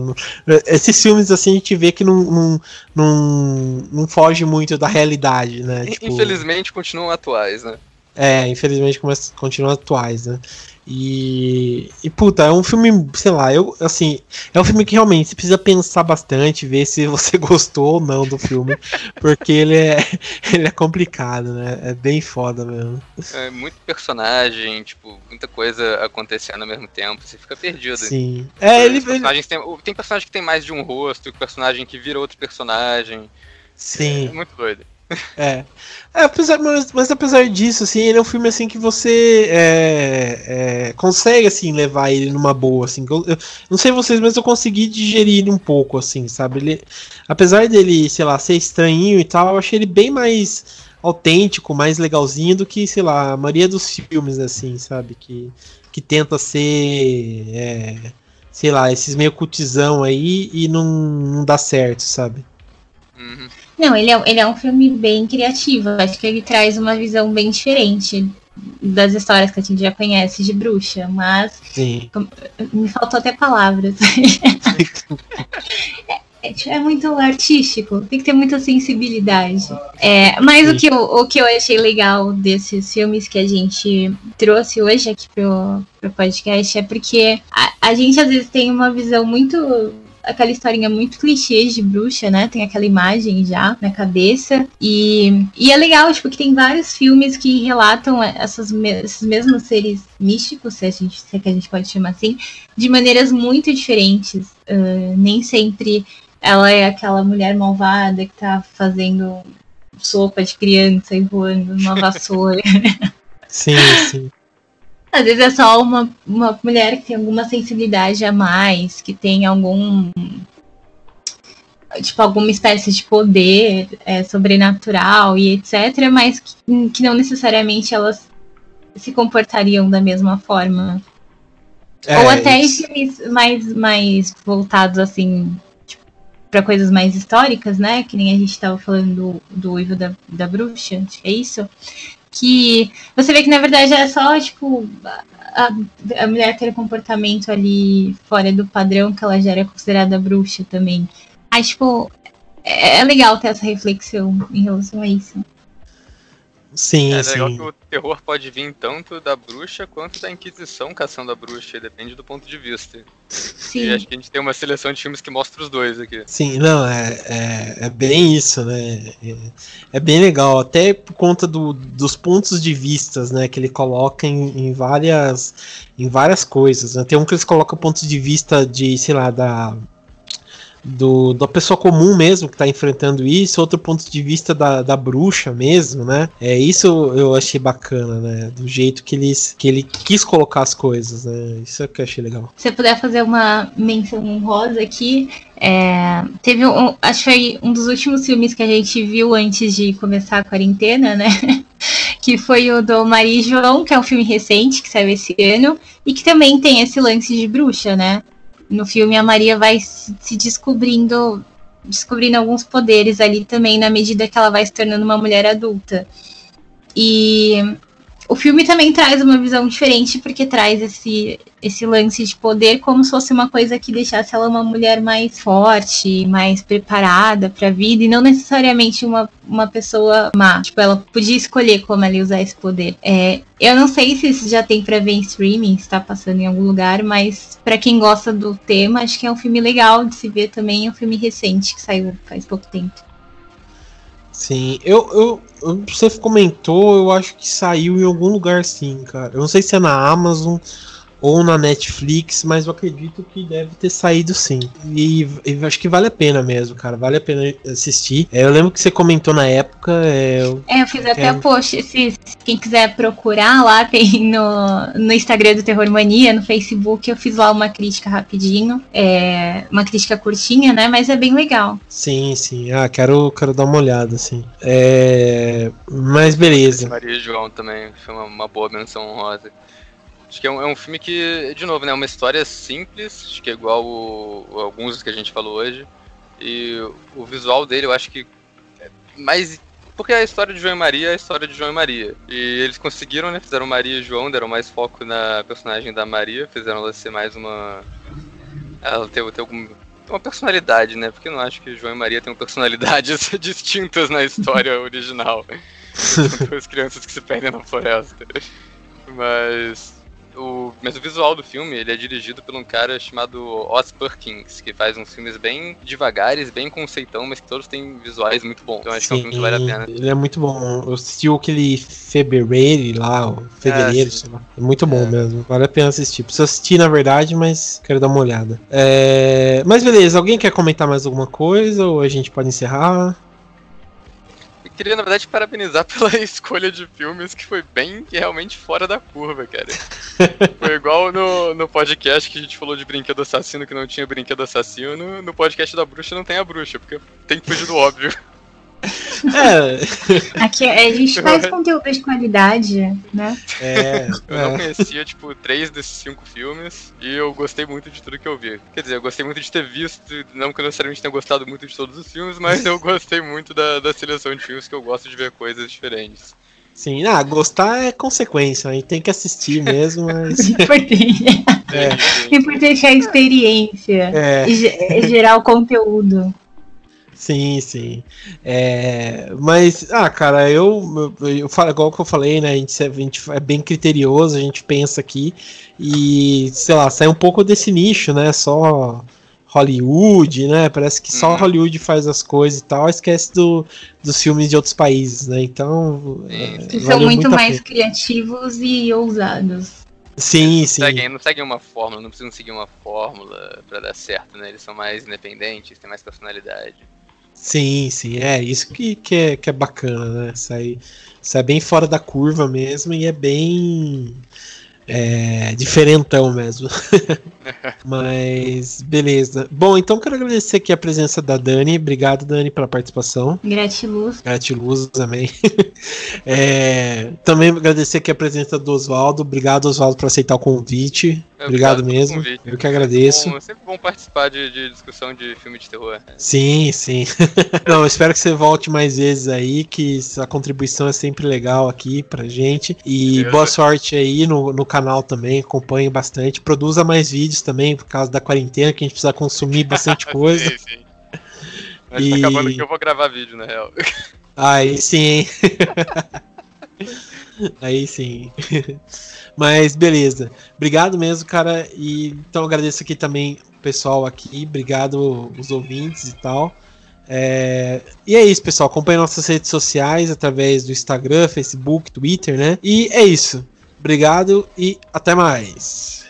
esses filmes assim a gente vê que não, não, não, não foge muito da realidade, né? Tipo, Infelizmente continuam atuais, né? é, infelizmente continuam atuais, né? E, e puta, é um filme, sei lá, eu assim, é um filme que realmente você precisa pensar bastante, ver se você gostou ou não do filme, porque ele é ele é complicado, né? É bem foda mesmo. É muito personagem, tipo, muita coisa acontecendo ao mesmo tempo, você fica perdido. Sim. É, ele, ele tem, tem personagem que tem mais de um rosto, personagem que vira outro personagem. sim. É muito doido. É. É, apesar, mas, mas apesar disso, assim, ele é um filme assim que você é, é, consegue assim levar ele numa boa, assim. Eu, eu não sei vocês, mas eu consegui digerir ele um pouco, assim, sabe? Ele, apesar dele, sei lá, ser estranhinho e tal, eu achei ele bem mais autêntico, mais legalzinho do que, sei lá, a maioria dos filmes, assim, sabe? Que, que tenta ser, é, sei lá, esses meio cutizão aí e não, não dá certo, sabe? Uhum. Não, ele é, ele é um filme bem criativo. Acho que ele traz uma visão bem diferente das histórias que a gente já conhece de bruxa, mas Sim. me faltou até palavras. É, é muito artístico, tem que ter muita sensibilidade. É, mas o que, eu, o que eu achei legal desses filmes que a gente trouxe hoje aqui pro, pro podcast é porque a, a gente às vezes tem uma visão muito aquela historinha muito clichê de bruxa, né? Tem aquela imagem já na cabeça. E, e é legal, tipo, que tem vários filmes que relatam essas, me- esses mesmos seres místicos, se, a gente, se é que a gente pode chamar assim, de maneiras muito diferentes. Ah, nem sempre ela é aquela mulher malvada que tá fazendo sopa de criança e voando numa vassoura. Sim, sim. Às vezes é só uma, uma mulher que tem alguma sensibilidade a mais, que tem algum. Tipo, alguma espécie de poder é, sobrenatural e etc., mas que, que não necessariamente elas se comportariam da mesma forma. É, Ou até em isso. filmes mais, mais voltados, assim, tipo, pra coisas mais históricas, né? Que nem a gente tava falando do, do Uivo da, da Bruxa, acho que é isso. Que você vê que, na verdade, é só, tipo, a, a mulher ter um comportamento ali fora do padrão que ela já era considerada bruxa também. Aí, tipo, é, é legal ter essa reflexão em relação a isso. Sim, É legal sim. que o terror pode vir tanto da bruxa quanto da Inquisição caçando a bruxa, depende do ponto de vista. E Sim. acho que a gente tem uma seleção de filmes que mostra os dois aqui. Sim, não, é, é, é bem isso, né? É, é bem legal, até por conta do, dos pontos de vistas, né? Que ele coloca em, em várias em várias coisas. Né? Tem um que eles colocam pontos de vista de, sei lá, da do, da pessoa comum mesmo que tá enfrentando isso, outro ponto de vista da, da bruxa mesmo, né? É isso eu achei bacana, né? Do jeito que eles que ele quis colocar as coisas, né? Isso é que eu achei legal. Se eu puder fazer uma menção honrosa aqui, é, teve um, acho que foi um dos últimos filmes que a gente viu antes de começar a quarentena, né? que foi o do Maria e João, que é um filme recente que saiu esse ano e que também tem esse lance de bruxa, né? No filme a Maria vai se descobrindo descobrindo alguns poderes ali também na medida que ela vai se tornando uma mulher adulta. E o filme também traz uma visão diferente porque traz esse esse lance de poder como se fosse uma coisa que deixasse ela uma mulher mais forte, mais preparada para a vida e não necessariamente uma, uma pessoa má. Tipo, ela podia escolher como ela usar esse poder. É, eu não sei se isso já tem para ver em streaming, está passando em algum lugar, mas para quem gosta do tema, acho que é um filme legal de se ver também. É um filme recente que saiu faz pouco tempo. Sim, eu, eu, você comentou, eu acho que saiu em algum lugar sim, cara. Eu não sei se é na Amazon ou na Netflix, mas eu acredito que deve ter saído sim. E, e acho que vale a pena mesmo, cara. Vale a pena assistir. É, eu lembro que você comentou na época. É, eu, é, eu fiz até o post. Se, se, quem quiser procurar lá, tem no, no Instagram do Terror Mania, no Facebook, eu fiz lá uma crítica rapidinho. É, uma crítica curtinha, né? Mas é bem legal. Sim, sim. Ah, quero, quero dar uma olhada, assim. É, mas beleza. Maria João também foi uma, uma boa menção honrosa. Acho que é um, é um, filme que, de novo, né, é uma história simples, acho que é igual o, alguns que a gente falou hoje. E o visual dele eu acho que é mais. Porque a história de João e Maria é a história de João e Maria. E eles conseguiram, né? Fizeram Maria e João, deram mais foco na personagem da Maria, fizeram ela ser mais uma. Ela ter, ter algum, uma personalidade, né? Porque eu não acho que João e Maria tenham personalidades distintas na história original. São duas crianças que se perdem na floresta. Mas o, mas o visual do filme, ele é dirigido por um cara chamado Oz Perkins, que faz uns filmes bem devagares, bem conceitão, mas que todos têm visuais muito bons. Então acho Sim, que é um filme que vale a pena. Ele é muito bom. Eu assisti aquele Fevereiro lá, o Fevereiro, é, sei lá. É muito bom é. mesmo. Vale a pena assistir. Preciso assistir, na verdade, mas quero dar uma olhada. É... Mas beleza, alguém quer comentar mais alguma coisa ou a gente pode encerrar? Queria, na verdade, parabenizar pela escolha de filmes que foi bem realmente fora da curva, cara. foi igual no, no podcast que a gente falou de brinquedo assassino que não tinha brinquedo assassino. No podcast da bruxa não tem a bruxa, porque tem que fugir do óbvio. É. Aqui a gente faz conteúdo de qualidade, né? É. Eu não conhecia, tipo, três desses cinco filmes e eu gostei muito de tudo que eu vi. Quer dizer, eu gostei muito de ter visto, não que eu necessariamente tenha gostado muito de todos os filmes, mas eu gostei muito da, da seleção de filmes que eu gosto de ver coisas diferentes. Sim, ah, gostar é consequência, a gente tem que assistir mesmo, mas. Importante. É. Importante é a experiência. É. E gerar o conteúdo. Sim, sim. É, mas, ah, cara, eu, eu, eu falo igual que eu falei, né? A gente, a gente é bem criterioso, a gente pensa aqui e, sei lá, sai um pouco desse nicho, né? Só Hollywood, né? Parece que só uhum. Hollywood faz as coisas e tal, esquece do, dos filmes de outros países, né? Então. É, são muito mais criativos e ousados. Sim, não sim. Seguem, não seguem uma fórmula, não precisam seguir uma fórmula para dar certo, né? Eles são mais independentes, têm mais personalidade. Sim, sim, é isso que, que, é, que é bacana, né? Sai, sai bem fora da curva mesmo e é bem é, diferentão mesmo. Mas beleza. Bom, então quero agradecer aqui a presença da Dani. Obrigado, Dani, pela participação. Gratiluz. Gratiluz também. é, também agradecer aqui a presença do Oswaldo. Obrigado, Oswaldo, por aceitar o convite. Obrigado, mesmo. Eu que agradeço. É bom, é sempre bom participar de, de, discussão de filme de terror. Sim, sim. Não, espero que você volte mais vezes aí, que a contribuição é sempre legal aqui pra gente. E boa sorte aí no, no canal também, acompanhe bastante. Produza mais vídeos também, por causa da quarentena, que a gente precisa consumir bastante coisa. sim, sim. Mas e... tá acabando que eu vou gravar vídeo, na real. Aí sim. Aí sim. Mas beleza. Obrigado mesmo, cara. E então agradeço aqui também o pessoal aqui. Obrigado os ouvintes e tal. É... E é isso, pessoal. Acompanhe nossas redes sociais através do Instagram, Facebook, Twitter, né? E é isso. Obrigado e até mais.